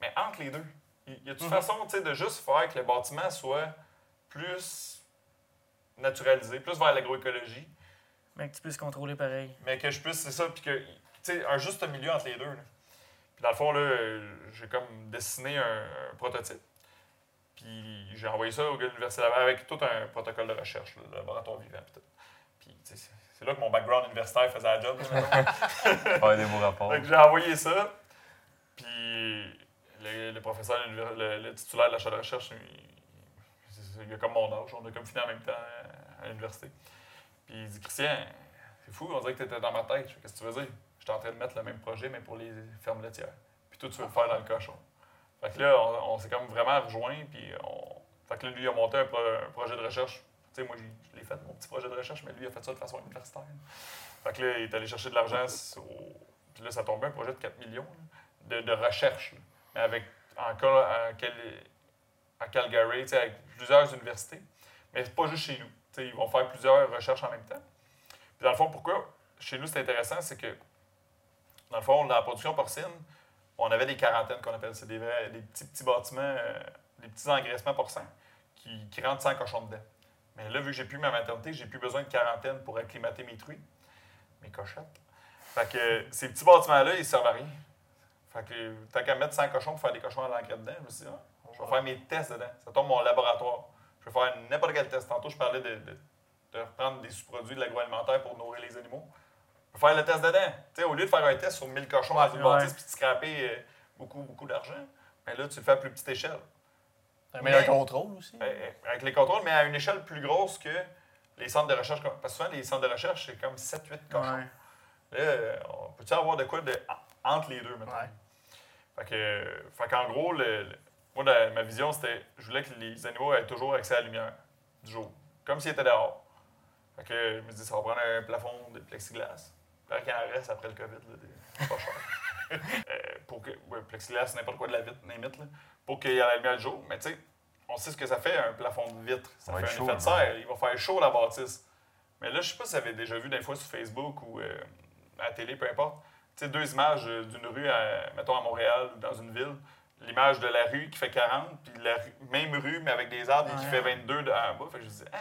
mais entre les deux. Il y a une Mhm. façon tu sais, de juste faire que le bâtiment soit plus naturalisé, plus vers l'agroécologie, Mais que tu puisses contrôler pareil. mais que je puisse, c'est ça, puis que, tu sais, un juste milieu entre les deux. là. Puis dans le fond, là, j'ai comme dessiné un, un prototype. Puis j'ai envoyé ça au gars de l'Université Laval avec tout un protocole de recherche, là, le laboratoire vivant, puis tout. Puis, tu sais, c'est- là que mon background universitaire faisait la job. là, mettons. Faire des beaux rapports. Que j'ai envoyé ça, puis le, professeur, le, titulaire de la chaire de recherche, il, il a comme mon âge, on a comme fini en même temps à, l'université. Puis il dit Christian, c'est fou, on dirait que tu étais dans ma tête. Qu'est-ce que tu veux dire? J'étais en train de mettre le même projet, mais pour les fermes laitières. Puis toi, tu veux le faire dans le cochon. Fait que là, on, s'est comme vraiment rejoints, puis. Fait que là, lui, il a monté un, pro- un projet de recherche. Tu sais, moi, je l'ai fait, mon petit projet de recherche, mais lui, il a fait ça de façon universitaire. Fait que là, il est allé chercher de l'argent. au- Puis là, ça tombait un projet de 4 millions de, recherche. Avec, en, à Calgary, avec plusieurs universités. Mais c'est pas juste chez nous. Tu sais, ils vont faire plusieurs recherches en même temps. Dans le fond, pourquoi chez nous c'est intéressant, c'est que dans le fond, dans la production porcine, on avait des quarantaines qu'on appelle. C'est des, des petits, petits bâtiments, euh, des petits engraissements porcins qui, qui rentrent sans cochon dedans. Mais là, vu que j'ai plus ma maternité, j'ai plus besoin de quarantaine pour acclimater mes truies, mes cochottes. Fait que ces petits bâtiments-là, ils servent à rien. Fait que tant qu'à mettre 100 cochons pour faire des cochons à l'engrais dedans, je me suis dit, ah, je vais faire mes tests dedans. Ça tombe mon laboratoire. Je vais faire n'importe quel test. Tantôt, je parlais de, de, de reprendre des sous-produits de l'agroalimentaire pour nourrir les animaux. Je vais faire le test dedans. Au lieu de faire un test sur 1000 cochons dans une bâtisse puis de scraper euh, beaucoup, beaucoup d'argent, mais là, tu le fais à plus petite échelle. Un meilleur contrôle aussi. Euh, Avec les contrôles, mais à une échelle plus grosse que les centres de recherche. Parce que souvent, les centres de recherche, c'est comme 7-8 cochons. Ouais. Là, on peut-tu avoir de quoi de, entre les deux, maintenant? Ouais. Fait que, fait qu'en gros, le, le- moi, la- ma vision, c'était je voulais que les animaux aient toujours accès à la lumière du jour, comme s'ils étaient dehors. Fait que je me dis, ça va prendre un plafond de plexiglas. Là, qu'il en reste après le COVID, là, pas cher. Euh, pour que, ouais, plexiglas, n'importe quoi de la vitre, n'importe là, pour qu'il y ait la lumière du jour. Mais tu sais, on sait ce que ça fait, un plafond de vitre. Ça fait un effet de serre. Il va faire chaud la bâtisse. Mais là, je sais pas si vous avez déjà vu des fois sur Facebook ou euh, à la télé, peu importe. Sais, deux images euh, d'une rue, à, mettons à Montréal ou dans une ville. L'image de la rue qui fait 40, puis la rue- même rue, mais avec des arbres, et qui Ouais. fait 22 de- en bas. Fait que je dis, ah,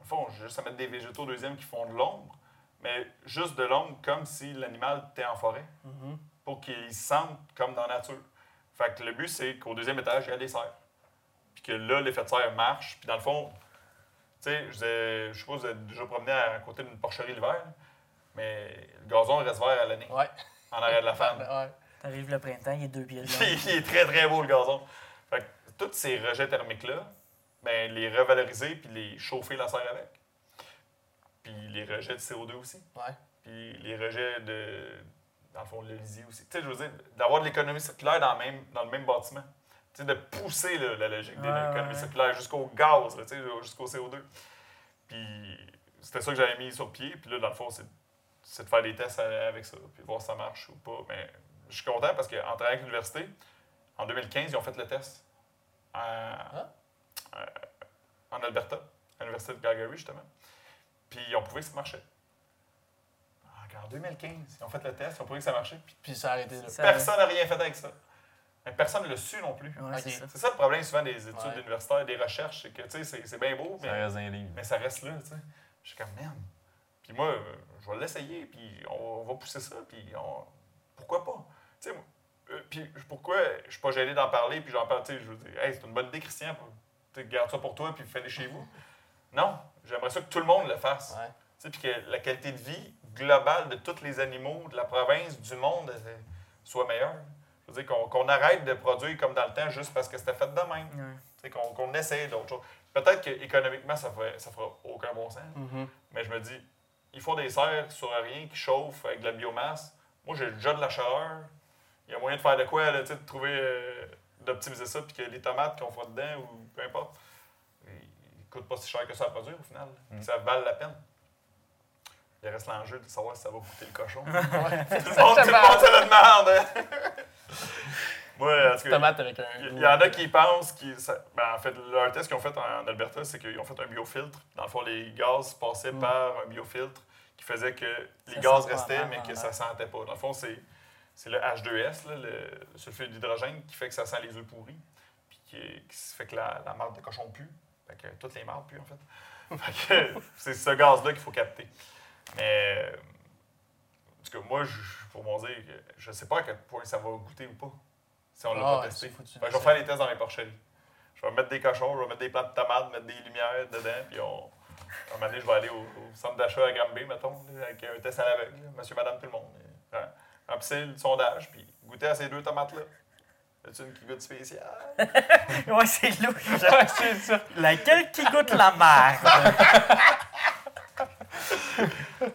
au fond, j'ai juste à mettre des végétaux deuxième qui font de l'ombre, mais juste de l'ombre comme si l'animal était en forêt, Mhm. pour qu'il se sente comme dans la nature. Fait que le but, c'est qu'au deuxième étage, il y a des serres. Puis que là, l'effet de serre marche. Puis dans le fond, tu sais, je pas si vous êtes déjà promené à côté d'une porcherie l'hiver, mais le gazon reste vert à l'année, Ouais. en arrière de la femme. Ouais. T'arrives le printemps, il est deux pieds de il est très, très beau, le gazon. Fait que tous ces rejets thermiques-là, ben, les revaloriser puis les chauffer la serre avec. Puis les rejets de CO2 aussi. Ouais. Puis les rejets de, dans le fond, le lisier aussi. Tu sais, je veux dire, d'avoir de l'économie circulaire dans, le même, dans le même bâtiment. tu sais, de pousser là, la logique de Ouais, l'économie ouais, circulaire jusqu'au gaz, tu sais, jusqu'au CO2. Puis c'était ça que j'avais mis sur pied. Puis là, dans le fond, c'est, c'est de faire des tests à- avec ça, puis voir si ça marche ou pas. Mais je suis content parce qu'en travaillant avec l'université, en 2015, ils ont fait le test à- euh, en Alberta, à l'université de Calgary, justement. Puis ils ont prouvé que ça marchait. En 2015, ils ont fait le test, ils ont prouvé que ça marchait. Puis Puis ça a arrêté là. Personne n'a rien fait avec ça. Mais personne ne l'a su non plus. Ouais, c'est ça. Le problème souvent des études Ouais. universitaires, des recherches, c'est que tu sais, c'est, c'est bien beau, Ça mais, reste un livre. mais ça reste là, tu sais. Je suis comme, merde. Puis moi, je vais l'essayer, puis on va pousser ça, puis on... pourquoi pas? Tu sais, euh, puis pourquoi je suis pas gêné d'en parler, puis j'en parle, tu sais, je veux dire, hey, c'est une bonne idée, Christian, garde ça pour toi, puis fais-le chez vous. Non, j'aimerais ça que tout le monde le fasse. Ouais. Tu sais, puis que la qualité de vie globale de tous les animaux de la province, du monde, euh, soit meilleure. Je veux dire, qu'on arrête de produire comme dans le temps juste parce que c'était fait de même. Ouais. Tu sais, qu'on qu'on essaye d'autres choses. Peut-être qu'économiquement, ça ne ça fera aucun bon sens. Mhm. Mais je me dis, ils font des serres sur rien qui chauffent avec de la biomasse. Moi, j'ai déjà de la chaleur. Il y a moyen de faire de quoi, là, tu sais, de trouver, euh, d'optimiser ça, puis que les tomates qu'on fera dedans, ou peu importe, ils ne coûtent pas si cher que ça à produire au final. Mm. Puis Ça vale la peine. Il reste l'enjeu de savoir si ça va goûter le cochon. tout, le monde, tout le monde se le demande. Moi, cas, Tomate avec un. il y, en a qui pensent qu'ils. ça- ben, en fait, leur test qu'ils ont fait en Alberta, c'est qu'ils ont fait un biofiltre. Dans le fond, les gaz passaient Mm. par un biofiltre qui faisait que les Ça gaz restaient, mal, mais que vraiment. ça sentait pas. Dans le fond, c'est, c'est le H2S, là, le sulfure d'hydrogène, qui fait que ça sent les œufs pourris. Puis qui, qui fait que la, la marde de cochon pue. Fait que toutes les mardes puent, en fait. fait que c'est ce gaz-là qu'il faut capter. Mais. euh, En tout cas, moi, je- pour mon dire, que je sais pas à quel point ça va goûter ou pas. Si on l'a Ah, pas ouais, testé. c'est foutu, Fait que je vais faire les tests dans mes porcheries. Je vais mettre des cochons, je vais mettre des plants de tomates, mettre des lumières dedans, puis on. À un moment donné, je vais aller au, au centre d'achat à Granby, mettons, là, avec un test à l'aveugle, là, monsieur, madame, tout le monde. Euh, Remplissez le sondage, puis goûtez à ces deux tomates-là. Y une qui goûte spécial? Ouais, c'est louche. c'est ça. Laquelle qui goûte la merde?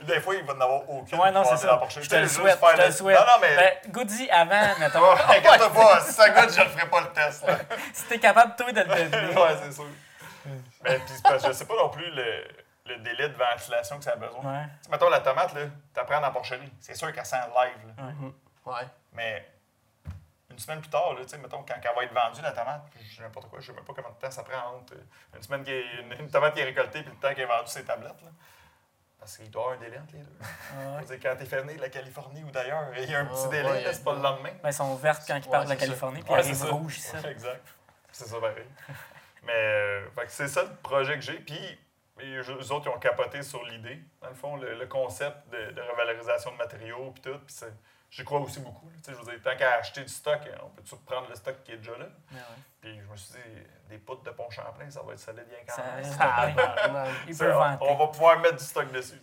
Puis des fois, il va en avoir aucune. Ouais, non, c'est ça. dans la porcherie. Je te le souhaite, je te le le- souhaite. Non, non, mais. Ben, goûte-y avant, mettons. Ouais, inquiète pas, si ça goûte, je ne ferai pas le test. là. Si t'es capable, toi, de le deviner. ouais, c'est sûr. Mais puis, c'est parce que je sais pas non plus le, le délai de ventilation que ça a besoin. Ouais. Mettons la tomate, là, t'apprends dans la porcherie. C'est sûr qu'elle sent live. Là. Mhm. Ouais. Mais une semaine plus tard, là, tu sais, mettons, quand elle va être vendue, la tomate, je sais n'importe quoi, je sais même pas combien de temps ça prend entre une semaine qui est, une, une tomate qui est récoltée puis le temps qu'elle est vendue ses tablettes. Là. Parce qu'il doit y avoir un délai entre les deux. Ouais. Dire, quand t'es fait venir de la Californie ou d'ailleurs, il y a un petit Ah, délai, ouais, c'est pas le lendemain. Ben, elles sont vertes quand ils Ouais, partent de la. Californie, puis c'est arrivent ça. rouges ici. Exact. C'est ça pareil. Mais euh, fait c'est ça le projet que j'ai. Puis les eux autres, ils ont capoté sur l'idée, dans le fond, le, le concept de, de revalorisation de matériaux, puis tout. Puis c'est- j'y crois aussi beaucoup. là. Tu sais, je veux dire, tant qu'à acheter du stock, on peut toujours prendre le stock qui est déjà là? Ouais, ouais. Puis je me suis dit, des poutres de pont Champlain, ça va être solide bien quand même. Ça, on, on va pouvoir mettre du stock dessus.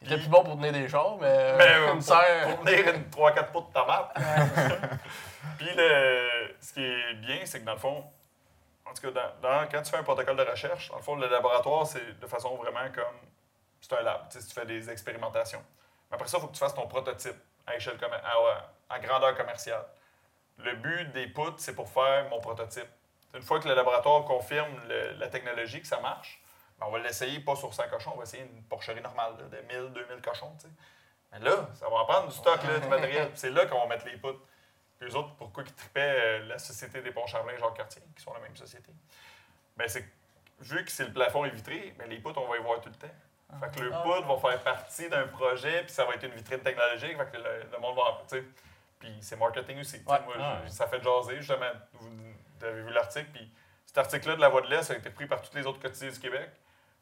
Il était plus bon pour tenir des chars, mais. Mais euh, une pour, serre. pour tenir une 3-4 poutres de ça. Puis le, ce qui est bien, c'est que dans le fond, en tout cas, dans, dans- quand tu fais un protocole de recherche, dans le fond, le laboratoire, c'est de façon vraiment comme. C'est un lab. Tu, sais, tu fais des expérimentations. Mais après ça, il faut que tu fasses ton prototype à grandeur commerciale. Le but des poutres, c'est pour faire mon prototype. Une fois que le laboratoire confirme la technologie, que ça marche, ben, on va l'essayer pas sur 100 cochons, on va essayer une porcherie normale de 1000, 2000 cochons. Mais là, ça va en prendre du stock, là, du matériel. C'est là qu'on va mettre les poutres. Puis eux autres, pourquoi ils tripaient euh, la Société des Ponts Champlain, Jacques Cartier, qui sont la même société? Ben, c'est vu que c'est le plafond est vitré, ben, les poutres, on va les voir tout le temps. Fait que le Ah. poutre va faire partie d'un projet, puis ça va être une vitrine technologique, fait que le, le monde va. Puis c'est marketing aussi. Ouais. Moi, Ah je- ça fait jaser, justement. Vous, vous avez vu l'article, puis cet article-là de La Voix de l'Est a été pris par tous les autres quotidiens du Québec.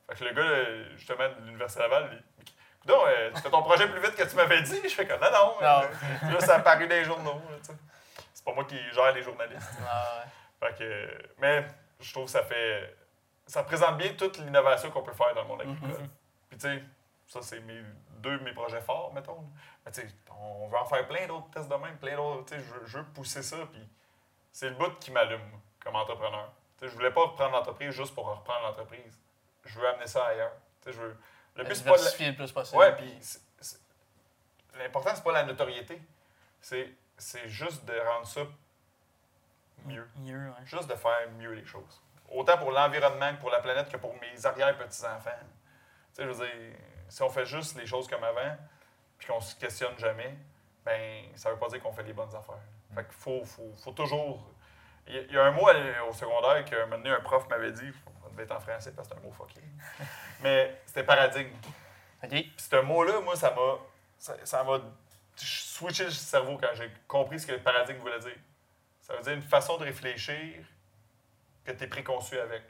Fait que le gars, euh, justement, de l'Université Laval, il. Donc, tu fais ton projet plus vite que tu m'avais dit. Je fais comme non, non. Non. euh, là, ça a apparu dans les journaux. C'est pas moi qui gère les journalistes. Ah, ouais. Fait que, mais je trouve que ça fait. Ça présente bien toute l'innovation qu'on peut faire dans le monde agricole. Mhm. Puis tu sais, ça c'est mes, deux de mes projets forts, mettons. Mais tu sais, on veut en faire plein d'autres tests de même, plein d'autres. Tu sais, je, veux- je veux pousser ça, puis c'est le bout qui m'allume comme entrepreneur. Tu sais, je voulais pas reprendre l'entreprise juste pour reprendre l'entreprise. Je veux amener ça ailleurs. Tu sais, je veux. Le but c'est pas la- le plus possible. Ouais, puis l'important, c'est pas la notoriété. C'est, c'est juste de rendre ça mieux. Mieux, ouais. Juste de faire mieux les choses. Autant pour l'environnement que pour la planète que pour mes arrière-petits-enfants. Tu sais, je veux dire, si on fait juste les choses comme avant, puis qu'on se questionne jamais, ben ça veut pas dire qu'on fait les bonnes affaires. Fait qu'il faut, faut, faut toujours... Il y a- un mot au secondaire donné, un prof m'avait dit, ça devait être en français parce que c'est un mot fucké, mais c'était paradigme. OK. Puis ce mot-là, moi, ça m'a. Ça ça m'a switché le cerveau quand j'ai compris ce que le paradigme voulait dire. Ça veut dire une façon de réfléchir que tu es préconçu avec.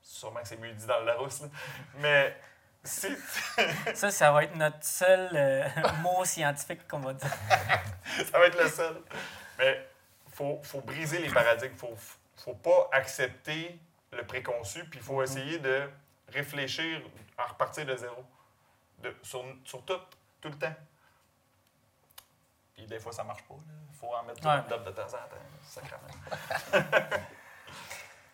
Sûrement que c'est mieux dit dans le Larousse, là. Mais. Ça, ça va être notre seul euh, mot scientifique qu'on va dire. ça va être le seul. Mais faut, faut briser les paradigmes. Faut, faut pas accepter le préconçu, puis il faut essayer de réfléchir à repartir de zéro. De, sur, sur tout, tout le temps. Puis des fois, ça marche pas. Il faut en mettre Ouais. une date de temps en temps, sacrément.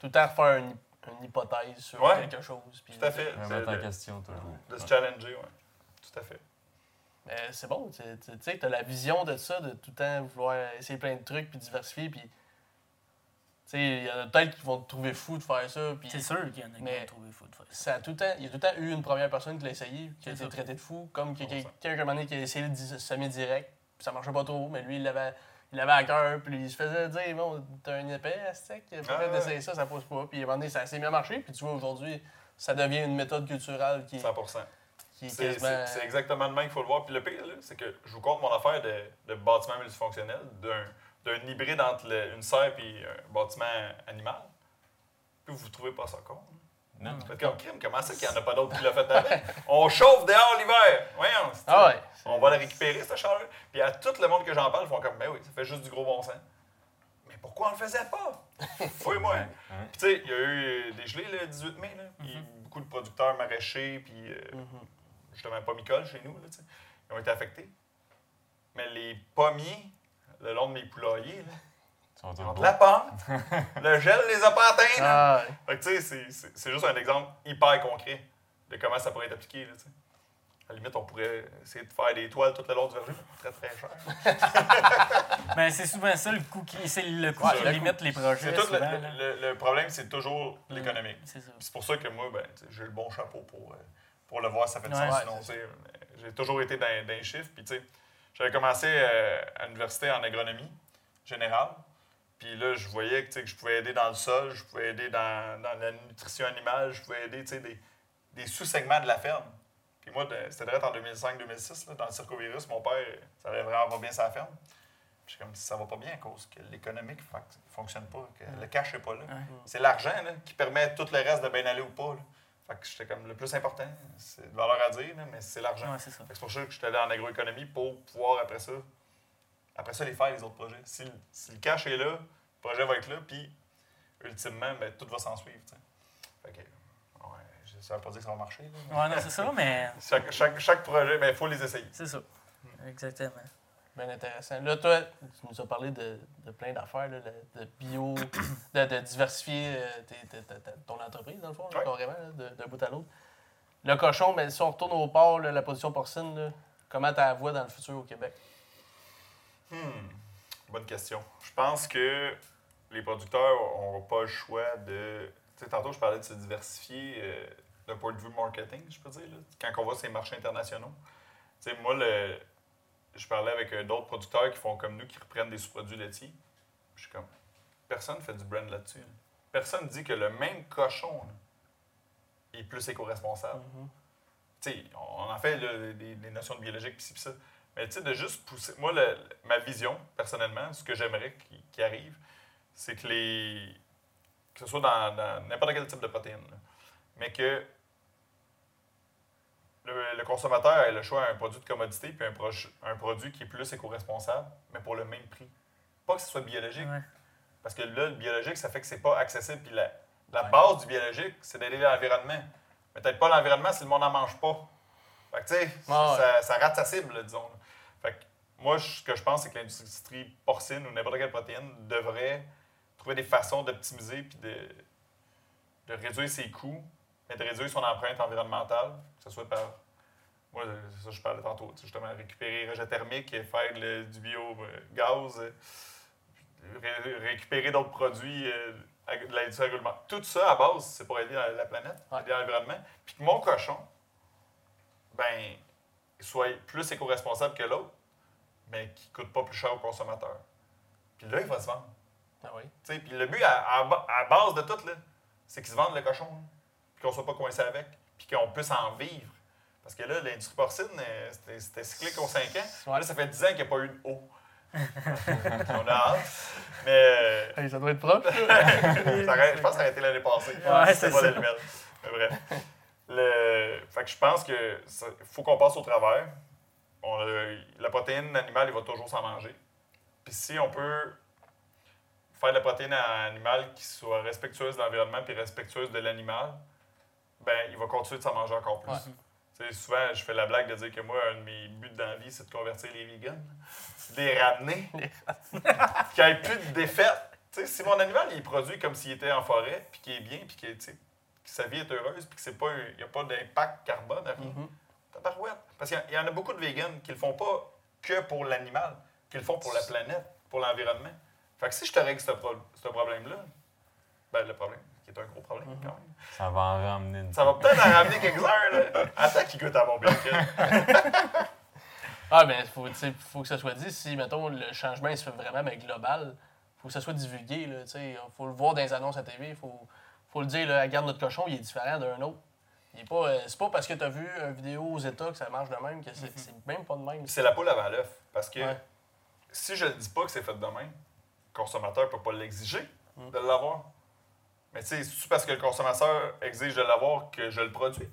Tout le temps refaire une, une hypothèse sur Ouais. quelque chose. puis- Tout à fait. Remettre en De, question toujours. de se challenger, oui. Tout à fait. Mais c'est bon, tu tu- tu sais, t'as la vision de ça, de tout le temps vouloir essayer plein de trucs, puis diversifier, puis... Tu sais, il y en a peut-être qui vont te trouver fou de faire ça, puis... C'est sûr qu'il y en a qui vont trouver fou de faire ça. Ça a tout le temps, il y a tout le temps eu une première personne qui l'a essayé, qui a été ça. traité de fou, comme que- 100%. quelqu'un qui a essayé le di- semi-direct, puis ça marchait pas trop, mais lui, il l'avait il l'avait à cœur, puis il se faisait dire, bon, t'as un épais, Aztec, peut-être d'essayer ça, ça pousse pas. Puis à un moment donné, ça s'est bien marché, puis tu vois, aujourd'hui, ça devient une méthode culturelle qui, est- 100 qui est C'est quasiment... exactement de même qu'il faut le voir. Puis le pire, là, c'est que je vous compte mon affaire de, de bâtiment multifonctionnel, d'un hybride entre le- une serre et un bâtiment animal. Puis vous trouvez pas ça con. Non. Comme crime, comment ça qu'il n'y en a pas d'autre qui l'a fait avant? On chauffe dehors l'hiver! Voyons! Ah ouais! On va la récupérer, cette chaleur. Puis à tout le monde que j'en parle, ils font comme, ben oui, ça fait juste du gros bon sens. Mais pourquoi on le faisait pas? Fouille-moi! Tu sais, il y a eu des gelées le 18 mai, là, puis beaucoup de producteurs maraîchers, puis euh, Mhm. justement pommicoles chez nous, là, ils ont été affectés. Mais les pommiers, le long de mes poulaillers, là, la pomme, le gel les a pas atteints. là. Ah ouais. Fait que tu sais, c'est- juste un exemple hyper concret de comment ça pourrait être appliqué. Là, à la limite, on pourrait essayer de faire des toiles tout le long du verger, mais très très cher. Mais c'est souvent ça le coût qui, c'est le coût Ouais, qui le limite les projets. Tout le, souvent, le- là. le- le problème, c'est toujours l'économique. C'est pour ça que moi, ben, j'ai le bon chapeau pour, euh, pour le voir, ça fait du Ouais, sens. j'ai toujours été dans, dans les chiffres. Puis, tu sais, j'avais commencé euh, à l'université en agronomie générale. Puis là, je voyais que, tu sais, que je pouvais aider dans le sol, je pouvais aider dans, dans la nutrition animale, je pouvais aider tu sais, des, des sous-segments de la ferme. Puis moi, c'était direct en 2005-2006, là, dans le circovirus, mon père, ça allait vraiment pas bien sa ferme. Puis je suis comme, ça va pas bien à cause que l'économique ne fonctionne pas, que le cash n'est pas là. Ouais. C'est l'argent là, qui permet tout le reste de bien aller ou pas. là. Fait que j'étais comme le plus important. C'est de valeur à dire, là, mais c'est l'argent. Ouais, c'est ça. Fait que C'est pour ça que j'étais allé en agroéconomie pour pouvoir après ça, après ça les faire les autres projets. Si, le- si le cash est là, le projet va être là, puis ultimement, ben, tout va s'en suivre. Fait que, ouais, je- ça veut pas dire que ça va marcher. là, Ouais, non, c'est ça, mais chaque, chaque, chaque projet, il faut les essayer. c'est ça. Exactement. Bien intéressant. Là, toi, tu nous as parlé de, de plein d'affaires, là, de, bio, de, de diversifier euh, tes- tes- tes- tes- ton entreprise, dans le fond, là, Ouais. carrément, là, de- d'un bout à l'autre. Le cochon, mais si on retourne au port, là, la production porcine, là, comment tu la vois dans le futur au Québec? Hmm, bonne question. Je pense que les producteurs n'auront pas le choix de. Tu sais, tantôt, je parlais de se diversifier euh, d'un point de vue marketing, je peux dire, là, quand on va sur les marchés internationaux. Tu sais, moi, le, je parlais avec euh, d'autres producteurs qui font comme nous, qui reprennent des sous-produits laitiers. Je suis comme. Personne ne fait du brand là-dessus. là. Personne dit que le même cochon là, est plus éco-responsable. Tu sais, on en fait des, des notions de biologique, pis pis ça. Mais tu sais, de juste pousser. Moi, le- ma vision, personnellement, ce que j'aimerais qui, qui arrive, c'est que les. que ce soit dans dans n'importe quel type de protéines, là, mais que le, le consommateur ait le choix à un produit de commodité puis un, proche- un produit qui est plus éco-responsable, mais pour le même prix. Pas que ce soit biologique. Ouais. Parce que là, le biologique, ça fait que c'est pas accessible. Puis la, la Ouais. base du biologique, c'est d'aider l'environnement. Mais peut-être pas l'environnement si le monde n'en mange pas. Fait que, tu sais, Ouais, ça, ça rate sa cible, disons. Moi, ce que je pense, c'est que l'industrie porcine ou n'importe quelle protéine devrait trouver des façons d'optimiser puis de, de réduire ses coûts, mais de réduire son empreinte environnementale, que ce soit par. Moi, c'est ça, je parlais tantôt, justement, récupérer les rejets thermiques et faire le- du biogaz. ré- récupérer d'autres produits euh, de l'industrie agroalimentaire. Tout ça, à base, c'est pour aider la, la planète, Ouais. aider l'environnement. Puis que mon cochon, ben, soit plus éco-responsable que l'autre, mais qui ne coûte pas plus cher au consommateur. Puis là, il va se vendre. Ah oui. Puis le but, à, à ba- à base de tout, c'est qu'ils se vendent le cochon. hein. Puis qu'on ne soit pas coincé avec. Puis qu'on puisse en vivre. Parce que là, l'industrie porcine, euh, c'était- cyclique aux 5 ans. Là, ça fait 10 ans qu'il n'y a pas eu de haut. On a hâte. Mais euh, Hey, ça doit être proche. aurait- je pense que ça a été l'année passée. Ouais, c'est pas ça. la nouvelle. Mais bref. Le... Fait que je pense que ça- faut qu'on passe au travers. On a- La protéine animale, il va toujours s'en manger. Puis si on peut faire de la protéine animale qui soit respectueuse de l'environnement puis respectueuse de l'animal, ben il va continuer de s'en manger encore plus. Ouais. Souvent, je fais la blague de dire que moi, un de mes buts dans la vie, c'est de convertir les vegans. Les ramener. qu'il n'y ait plus de défaite. Si mon animal il produit comme s'il était en forêt, puis qu'il est bien, puis que, que sa vie est heureuse, puis qu'il n'y a pas d'impact carbone, rien. Mhm. Tabarouette. Parce qu'il y il en a beaucoup de vegans qui le font pas que pour l'animal, qui le font pour la planète, pour l'environnement. Fait que si je te règle ce, pro- ce problème-là, ben le problème, qui est un gros problème Mhm. quand même, Ça va en ramener une. ça va peut-être en ramener quelques-uns, là. Attends qu'il goûte à mon bacon. Ah, ben, faut, tu sais, faut que ça soit dit. Si, mettons, le changement il se fait vraiment mais global, faut que ça soit divulgué. Là, tu sais. faut le voir dans les annonces à TV. Il faut, faut le dire. Là, regarde notre cochon, il est différent d'un autre. Pas, euh, c'est pas parce que tu as vu une vidéo aux États que ça marche de même que c'est, c'est même pas de même. C'est la poule avant l'œuf. Parce que Ouais. si je ne dis pas que c'est fait de même, le consommateur ne peut pas l'exiger Mm. de l'avoir. Mais tu sais, c'est parce que le consommateur exige de l'avoir que je le produis?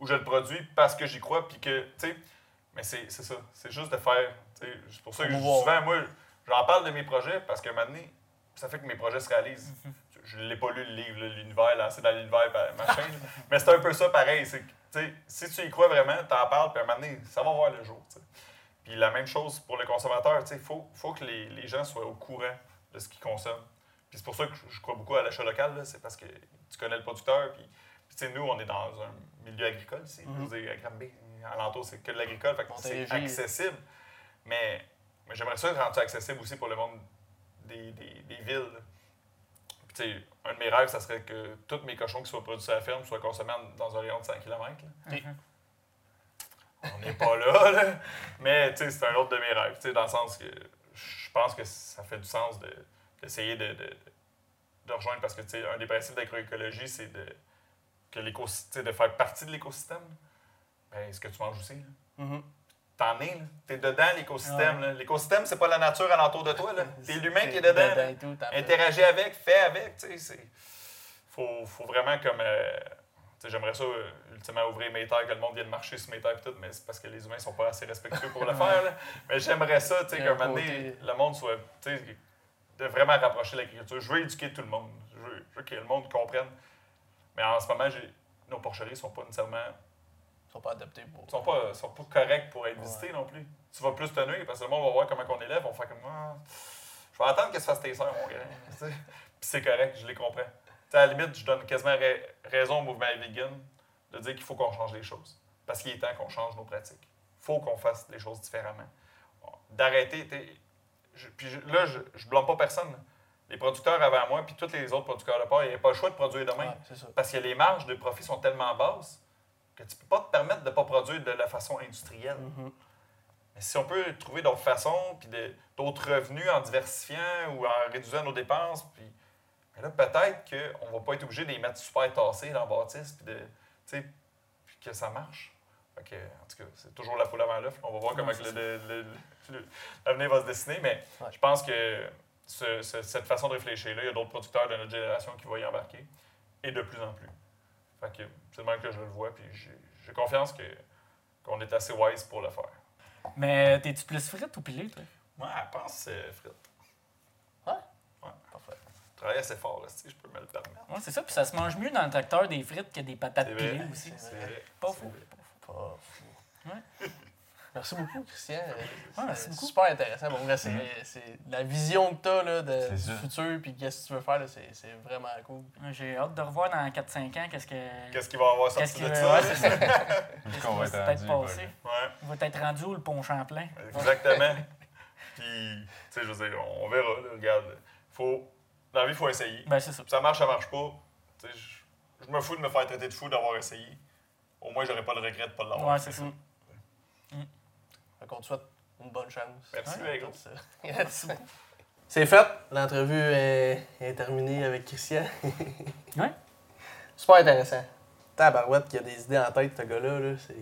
Ou je le produis parce que j'y crois, puis que, tu sais, mais c'est c'est ça. C'est juste de faire. C'est pour ça que je souvent, moi, j'en parle de mes projets parce que maintenant, ça fait que mes projets se réalisent. Mm-hmm. Je ne l'ai pas lu le livre, là, l'univers, lancé dans l'univers, machin. là. mais c'est un peu ça pareil. C'est que, tu sais, si tu y crois vraiment, tu en parles, puis à un moment donné, ça va voir le jour. Puis la même chose pour le consommateur, il faut, faut que les, les gens soient au courant de ce qu'ils consomment. Puis c'est pour ça que je, crois beaucoup à l'achat local, là, c'est parce que tu connais le producteur. Puis, puis tu sais, nous, on est dans un milieu agricole. Je veux dire, à Granby, alentour, c'est que de l'agricole, c'est accessible. Mais, mais j'aimerais ça rendre ça accessible aussi pour le monde des, des, des villes. là. Puis, tu sais, un de mes rêves, ça serait que tous mes cochons qui soient produits à la ferme soient consommés dans un rayon de 100 km. Oui. On n'est pas là, là. Mais c'est un autre de mes rêves. Dans le sens que je pense que ça fait du sens de- d'essayer de, de, de rejoindre parce que un des principes d'agroécologie, c'est de, que de faire partie de l'écosystème. Ben, ce que tu manges aussi. là. Mhm. T'en es, là. T'es dedans l'écosystème. là. L'écosystème, c'est pas la nature alentour de toi. là. T'es l'humain qui est dedans. et tout. Interagis avec, fais avec, tu sais, c'est... Faut, faut vraiment comme... euh, j'aimerais ça, euh, ultimement, ouvrir mes terres, que le monde vienne marcher sur mes terres et tout, mais c'est parce que les humains sont pas assez respectueux pour le faire, là. Mais j'aimerais ça, tu sais, Il y qu'à a un un moment donné, le monde soit, tu sais, de vraiment rapprocher l'agriculture. Je veux éduquer tout le monde. Je veux, je veux que le monde comprenne. Mais en ce moment, nos porcheries sont pas nécessairement... Ils sont pas adaptés pour. sont pas, sont pas corrects pour être Ouais. visités non plus. Tu vas plus te nuire parce que le monde va voir comment on élève, on va faire comme... Ah, je vais attendre que se fasse tes sœurs, mon gars. Puis c'est correct, je les comprends. À la limite, je donne quasiment ra- raison au mouvement vegan de dire qu'il faut qu'on change les choses. Parce qu'il est temps qu'on change nos pratiques. Il faut qu'on fasse les choses différemment. D'arrêter. Puis là, je ne blâme pas personne. Les producteurs avant moi, puis tous les autres producteurs de porc, ils n'avaient pas le choix de produire demain. Ouais. Parce que les marges de profit sont tellement basses que tu ne peux pas te permettre de ne pas produire de la façon industrielle. Mhm. Mais si on peut trouver d'autres façons, puis d'autres revenus en diversifiant ou en réduisant nos dépenses, puis là, peut-être qu'on ne va pas être obligé de les mettre super tassés dans la bâtisse, puis de, tu sais, puis que ça marche. Que, en tout cas, c'est toujours la poule avant l'œuf. On va voir comment l'avenir va se dessiner, mais Ouais. je pense que ce- ce- cette façon de réfléchir-là, il y a d'autres producteurs de notre génération qui vont y embarquer, et de plus en plus. Fait que c'est le même que je le vois, puis j'ai j'ai confiance que- qu'on est assez wise pour le faire. Mais t'es-tu plus frite ou pilé, toi? Moi, elle pense euh, frites. Parfait. Je travaille assez fort, là, si je peux me le permettre. Ouais, c'est ça. Puis ça se mange mieux dans le tracteur des frites que des patates C'est pilées aussi. C'est vrai. Pas C'est fou. vrai. Pas fou. Ouais. Merci beaucoup, Christian. Ah, merci C'est beaucoup. super intéressant. Bon, vrai, c'est, Mhm. c'est la vision que tu as là, de, du futur puis qu'est-ce que tu veux faire. là, c'est, c'est vraiment cool. J'ai hâte de revoir dans 4-5 ans qu'est-ce que. Qu'est-ce qu'il va y avoir Qu'est-ce sorti de ça? ouais, c'est ça. Vu qu'on va être va peut-être rendu. passé? ben, Ouais, Il va être rendu où le pont Champlain? exactement. Puis, tu sais, je veux dire, on verra, là, regarde. Faut, dans la vie, il faut essayer. Ben, c'est ça. ça marche, ça marche pas. Tu sais, Je je me fous de me faire traiter de fou d'avoir essayé. Au moins, j'aurais pas le regret de pas l'avoir Ouais, c'est ça. Qu'on te souhaite une bonne chance. Merci, Ouais. Ça. Yes. C'est fait. L'entrevue est, est terminée avec Christian. Ouais. Super intéressant. Tabarouette qui a des idées en tête, ce gars-là. Là, c'est...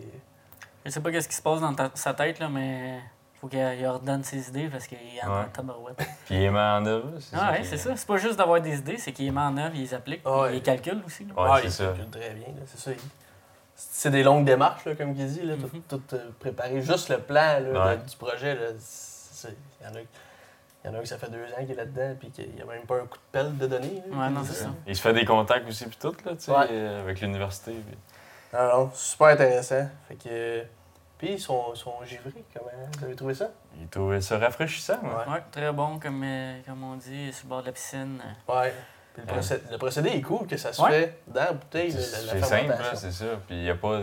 Je sais pas qu'est-ce qui se passe dans ta- sa tête, là, mais faut qu'il il ordonne ses idées parce qu'il est en Ouais. tabarouette. Puis il est mis en œuvre. c'est Ah ouais, qui c'est est- ça. C'est pas juste d'avoir des idées, c'est qu'il les met en œuvre, il les applique, Ah ouais. il les calcule aussi. là. Ouais, c'est il ça. calcule très bien. là, C'est ça. il- C'est des longues démarches, là, comme il dit. Là, tout, Mhm. tout, euh, préparé. Juste le plan là, Ouais. de- du projet. Il, y en a, il y en a un qui ça fait deux ans qu'il est là-dedans puis qu'il n'y a même pas un coup de pelle de là, Ouais, non, il c'est dit, ça. Il se fait des contacts aussi, puis tout, là, tu sais, Ouais. euh, avec l'université. puis- Ah non, super intéressant. Fait que. Puis ils sont, ils sont givrés, comment vous avez trouvé ça? Il trouvait ça rafraîchissant. Ouais. Ouais, très bon, comme, euh, comme on dit, sur le bord de la piscine. Ouais. Puis le, Ouais. procé- le procédé est cool, que ça se Ouais. fait dans la bouteille, C'est la, la c'est simple, là, fermentation. c'est ça. Puis il n'y a pas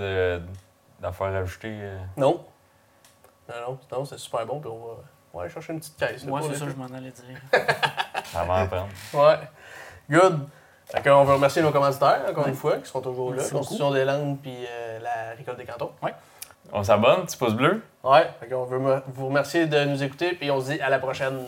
d'affaires ajoutées. euh. Non. Non, non, non, c'est super bon, puis on va, on va aller chercher une petite caisse. Ouais, pour c'est ça, le je m'en allais dire. Ça va en prendre. Ouais. Good. Fait qu'on veut remercier nos commanditaires, encore Ouais. une fois, qui sont toujours là. Constitution des Landes puis euh, la Récolte des Cantons. On s'abonne, petit pouce bleu. Ouais. Fait qu'on veut vous remercier de nous écouter, puis on se dit à la prochaine.